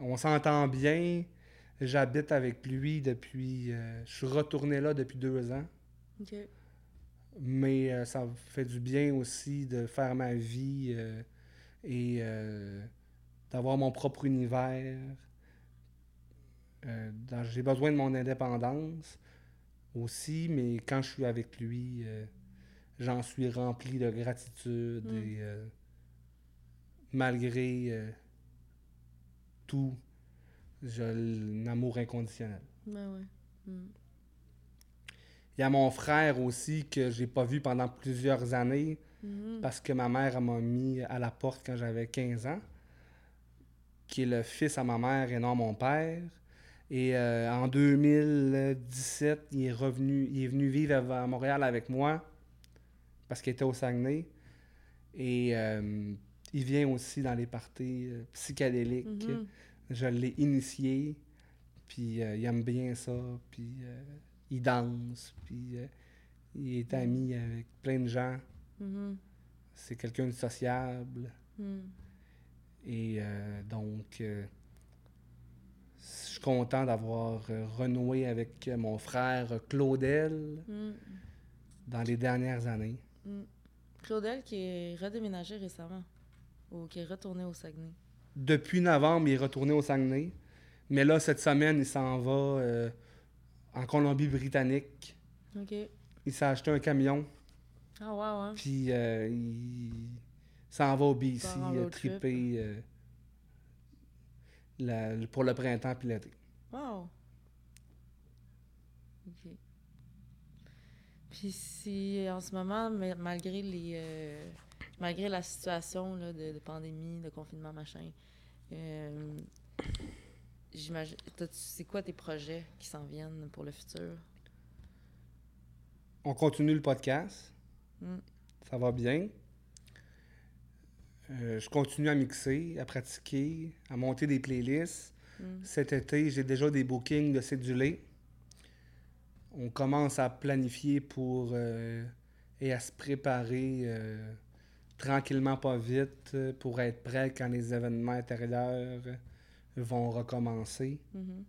On s'entend bien. J'habite avec lui depuis. je suis retourné là depuis deux ans. Mais euh, ça fait du bien aussi de faire ma vie euh, et euh, d'avoir mon propre univers. J'ai besoin de mon indépendance aussi, mais quand je suis avec lui, j'en suis rempli de gratitude Mm. et malgré tout, j'ai un amour inconditionnel. Ben ouais. Hmm. Il y a mon frère aussi que j'ai pas vu pendant plusieurs années Mhm. parce que ma mère m'a mis à la porte quand j'avais 15 ans, qui est le fils à ma mère et non mon père. Et euh, en 2017, il est revenu, il est venu vivre à Montréal avec moi parce qu'il était au Saguenay. Et euh, il vient aussi dans les parties euh, psychédéliques. Mhm. Je l'ai initié, puis il aime bien ça, puis il danse, puis euh, il est ami avec plein de gens. Mhm. C'est quelqu'un de sociable. Hmm. Et euh, donc, euh, je suis content d'avoir renoué avec mon frère Claudel Hmm. dans les dernières années. Claudel qui est redéménagé récemment. Ou qui est retourné au Saguenay. Depuis novembre, il est retourné au Saguenay. Mais là, cette semaine, il s'en va en Colombie-Britannique. OK. Il s'est acheté un camion, Ah, ouais, ouais. puis euh, il s'en va au BC, Part en euh, euh, la- pour le printemps puis l'été. Wow. OK. Puis si en ce moment, ma- malgré les euh, malgré la situation là, de, de pandémie, de confinement, machin, euh, j'imagine. C'est quoi tes projets qui s'en viennent pour le futur? On continue le podcast. Mm. Ça va bien. Euh, je continue à mixer, à pratiquer, à monter des playlists. Mm. Cet été, j'ai déjà des bookings de cédulés. On commence à planifier pour euh, et à se préparer euh, tranquillement, pas vite, pour être prêt quand les événements intérieurs vont recommencer. Mhm.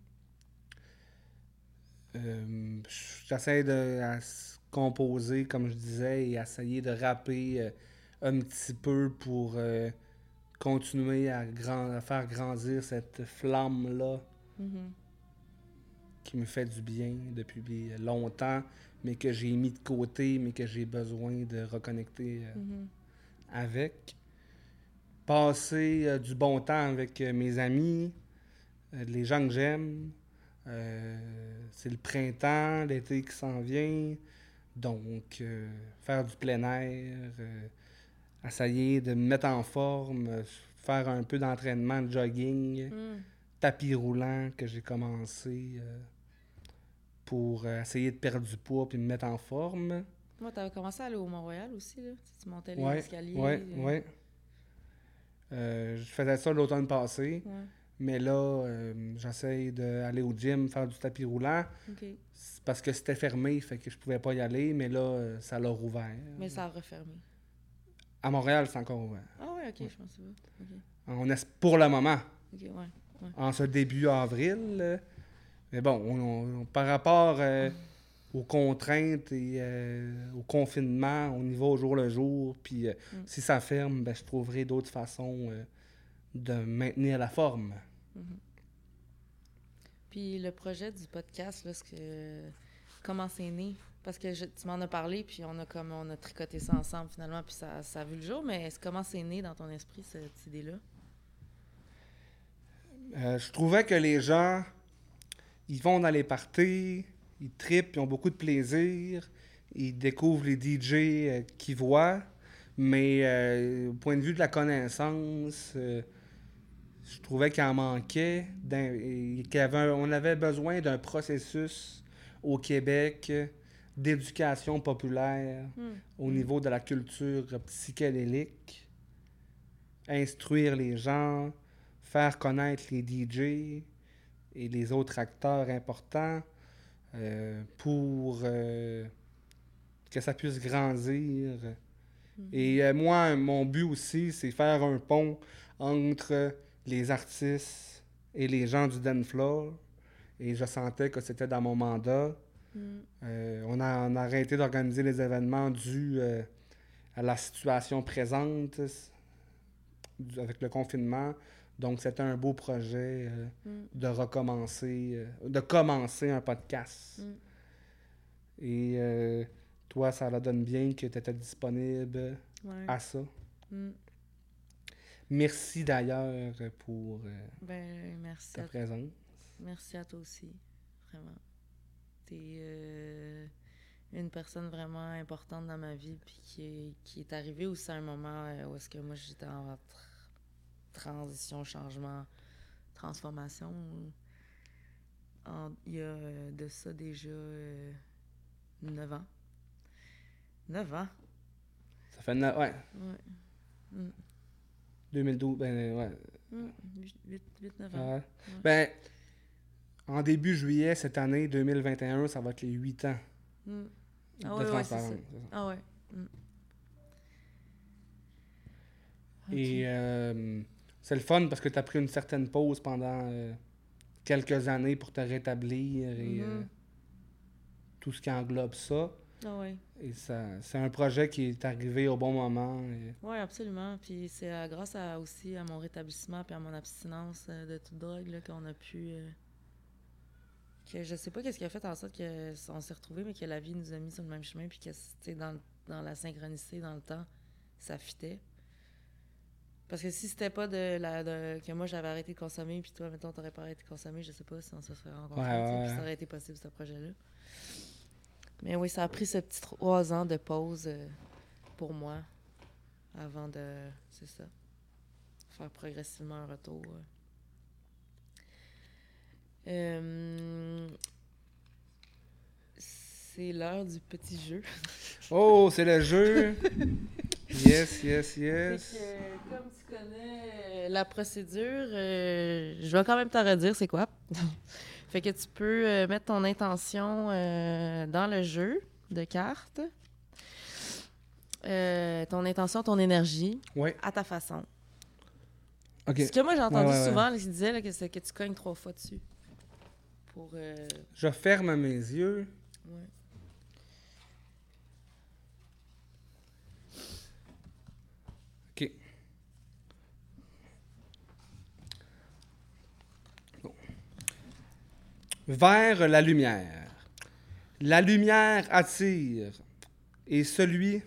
Euh, J'essaie de à composer, comme je disais, et essayer de rapper euh, un petit peu pour euh, continuer à, grand- à faire grandir cette flamme-là Mhm. qui me fait du bien depuis longtemps, mais que j'ai mis de côté, mais que j'ai besoin de reconnecter Mhm. avec. Passer euh, du bon temps avec euh, mes amis, euh, les gens que j'aime. C'est le printemps, l'été qui s'en vient. Donc, faire du plein air, essayer de me mettre en forme, faire un peu d'entraînement de jogging, Mm. tapis roulant que j'ai commencé pour essayer de perdre du poids puis me mettre en forme. Moi, t'avais commencé à aller au Mont-Royal aussi, là? Tu montais les Ouais, escaliers. euh, ouais. Euh, je faisais ça l'automne passé, ouais. mais là, euh, j'essaye d'aller au gym, faire du tapis roulant. Parce que c'était fermé, fait que je pouvais pas y aller, mais là, euh, ça l'a rouvert. Mais ça a refermé. À Montréal, c'est encore ouvert. Ah ouais, OK, je pensais pas. OK. On est pour le moment, ouais. en ce début avril. mais bon, on- on- par rapport euh, aux contraintes et euh, au confinement, on y va au jour le jour. Puis euh, Mm. si ça ferme, ben, je trouverai d'autres façons euh, de maintenir la forme. Puis le projet du podcast, là, ce que... comment c'est né? Parce que je- tu m'en as parlé, puis on a comme on a tricoté ça ensemble finalement, puis ça, ça a vu le jour, mais comment c'est né dans ton esprit, cette idée-là? Je trouvais que les gens, ils vont dans les parties, ils tripent, ils ont beaucoup de plaisir, ils découvrent les DJ euh, qu'ils voient, mais euh, au point de vue de la connaissance, euh, je trouvais qu'il en manquait, y avait on avait besoin d'un processus au Québec d'éducation populaire au niveau de la culture psychédélique, instruire les gens, faire connaître les DJ et les autres acteurs importants euh, pour euh, que ça puisse grandir. Et euh, moi, mon but aussi, c'est faire un pont entre les artistes et les gens du Dan Floor. Et je sentais que c'était dans mon mandat. Mm. Euh, on, a, on a arrêté d'organiser les événements dus à la situation présente avec le confinement. Donc, c'était un beau projet euh, Mm. de recommencer, euh, de commencer un podcast. Mm. Et euh, toi, ça la donne bien que tu étais disponible Ouais. à ça. Mm. Merci d'ailleurs pour Ben, merci ta à, présence. merci à toi aussi, vraiment. T'es euh, une personne vraiment importante dans ma vie, puis qui est, qui est arrivée aussi à un moment où est-ce que moi j'étais en tr- transition, changement, transformation. En- il y a euh, de ça déjà euh, 9 ans. 9 ans? Ça fait neuf- ouais, Ouais. Mm. 2012, ben ouais, 8-9 Ah ans. ouais. Ben, en début juillet cette année, 2021, ça va être les 8 ans Mm. de Ah ouais, ouais, c'est ça. transparence. Ah ouais. Mm. Et euh, c'est le fun parce que tu as pris une certaine pause pendant euh, quelques années pour te rétablir et euh, Mhm. tout ce qui englobe ça. Ah ouais. Et ça, c'est un projet qui est arrivé au bon moment. et- Oui, absolument. Puis c'est euh, grâce à, aussi à mon rétablissement puis à mon abstinence euh, de toute drogue qu'on a pu. euh, que je sais pas qu'est-ce qui a fait en sorte qu'on s'est retrouvés, mais que la vie nous a mis sur le même chemin puis que c'était dans, dans la synchronicité, dans le temps, ça fitait. Parce que si c'était pas de la de- que moi j'avais arrêté de consommer puis toi mettons t'aurais pas arrêté de consommer, je sais pas si on se serait rencontrés, ouais. ça aurait été possible ce projet-là. Mais oui, ça a pris ce petit trois ans de pause euh, pour moi avant de, c'est ça, faire progressivement un retour. euh. Euh, c'est l'heure du petit jeu. Oh, c'est le jeu! yes, yes, yes. Que, comme tu connais la procédure, euh, je vais quand même te redire c'est quoi. fait que tu peux euh, mettre ton intention euh, dans le jeu de cartes. Ton intention, ton énergie, Ouais, à ta façon. Ce que moi j'ai entendu Ouais, ouais, ouais. souvent, disait là, que c'est que tu cognes trois fois dessus. Pour. Je ferme mes yeux. ouais. OK. Bon. Vers la lumière. La lumière attire, et celui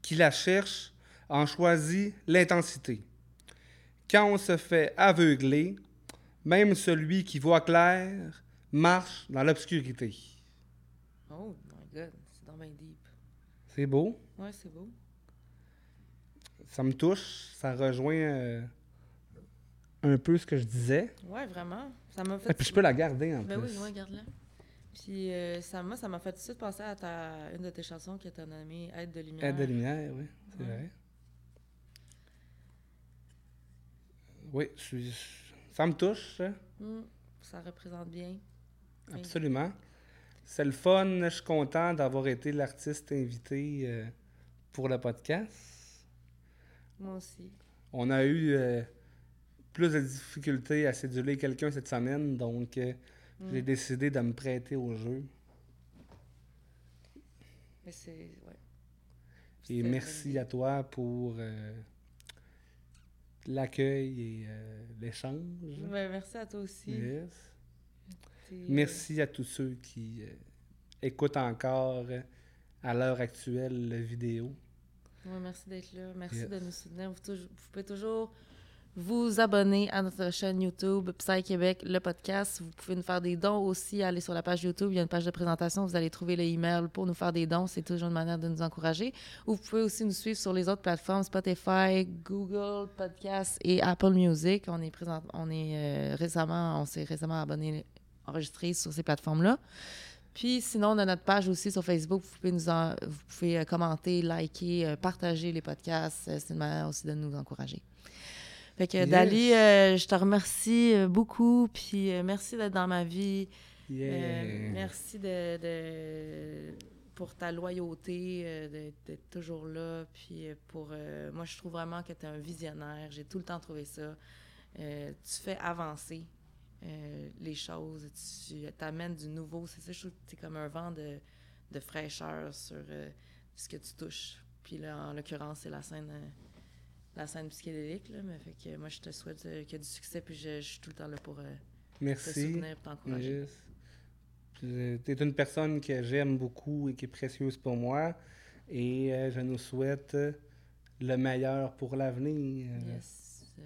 qui la cherche en choisit l'intensité. Quand on se fait aveugler, même celui qui voit clair marche dans l'obscurité. Oh my god, c'est dans deep. C'est beau, Ouais, c'est beau. ça me touche, ça rejoint euh, un peu ce que je disais. Ouais, vraiment. Ça m'a fait. Et puis je peux la garder en Ben plus. oui, ouais, garde-la. Puis euh, ça, moi, ça m'a fait tout de suite penser à ta, une de tes chansons que tu as nommée Aide de lumière. Aide de lumière, oui, c'est Ouais. vrai. Oui, je suis, ça me touche, ça, Hmm, ça représente bien. Absolument. C'est le fun, je suis content d'avoir été l'artiste invité euh, pour le podcast. Moi aussi. On a eu euh, plus de difficultés à séduler quelqu'un cette semaine, donc euh, j'ai Hmm. décidé de me prêter au jeu. Mais c'est. Ouais. Et merci à toi pour euh, l'accueil et euh, l'échange. Merci à toi aussi. Yes. Merci à tous ceux qui écoutent encore à l'heure actuelle la vidéo. Ouais, merci d'être là. Merci Yes. de nous soutenir. Vous pouvez toujours vous abonner à notre chaîne YouTube Psy Québec, le podcast. Vous pouvez nous faire des dons aussi. Allez sur la page YouTube, il y a une page de présentation. Vous allez trouver le email pour nous faire des dons. C'est toujours une manière de nous encourager. Ou vous pouvez aussi nous suivre sur les autres plateformes Spotify, Google Podcasts et Apple Music. On est présent, on est euh, récemment, on s'est récemment abonné, enregistré sur ces plateformes-là. Puis sinon, on a notre page aussi sur Facebook. Vous pouvez, nous en- vous pouvez euh, commenter, liker, euh, partager les podcasts. C'est une manière aussi de nous encourager. Fait que Yes. Dali, euh, je te remercie euh, beaucoup. Puis euh, merci d'être dans ma vie. Yeah. Euh, merci de, de- pour ta loyauté, d'être toujours là. Puis pour moi, je trouve vraiment que tu es un visionnaire. J'ai tout le temps trouvé ça. Tu fais avancer les choses. Tu t'amènes du nouveau. C'est ça, je trouve que tu es comme un vent de, de fraîcheur sur ce que tu touches. Puis là, en l'occurrence, c'est la scène. Euh, la scène psychédélique, là, mais fait que moi, je te souhaite euh, que du succès, puis je, je suis tout le temps là pour euh, te soutenir et t'encourager. Yes. Tu es une personne que j'aime beaucoup et qui est précieuse pour moi. Et euh, je nous souhaite euh, le meilleur pour l'avenir. Yes. euh,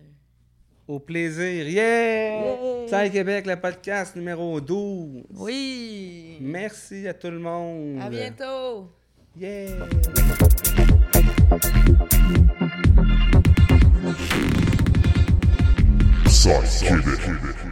Au plaisir. Yeah! Yay! Psy Québec, le podcast numéro 12. Oui! Merci à tout le monde. À bientôt! Yeah! Psych Québec.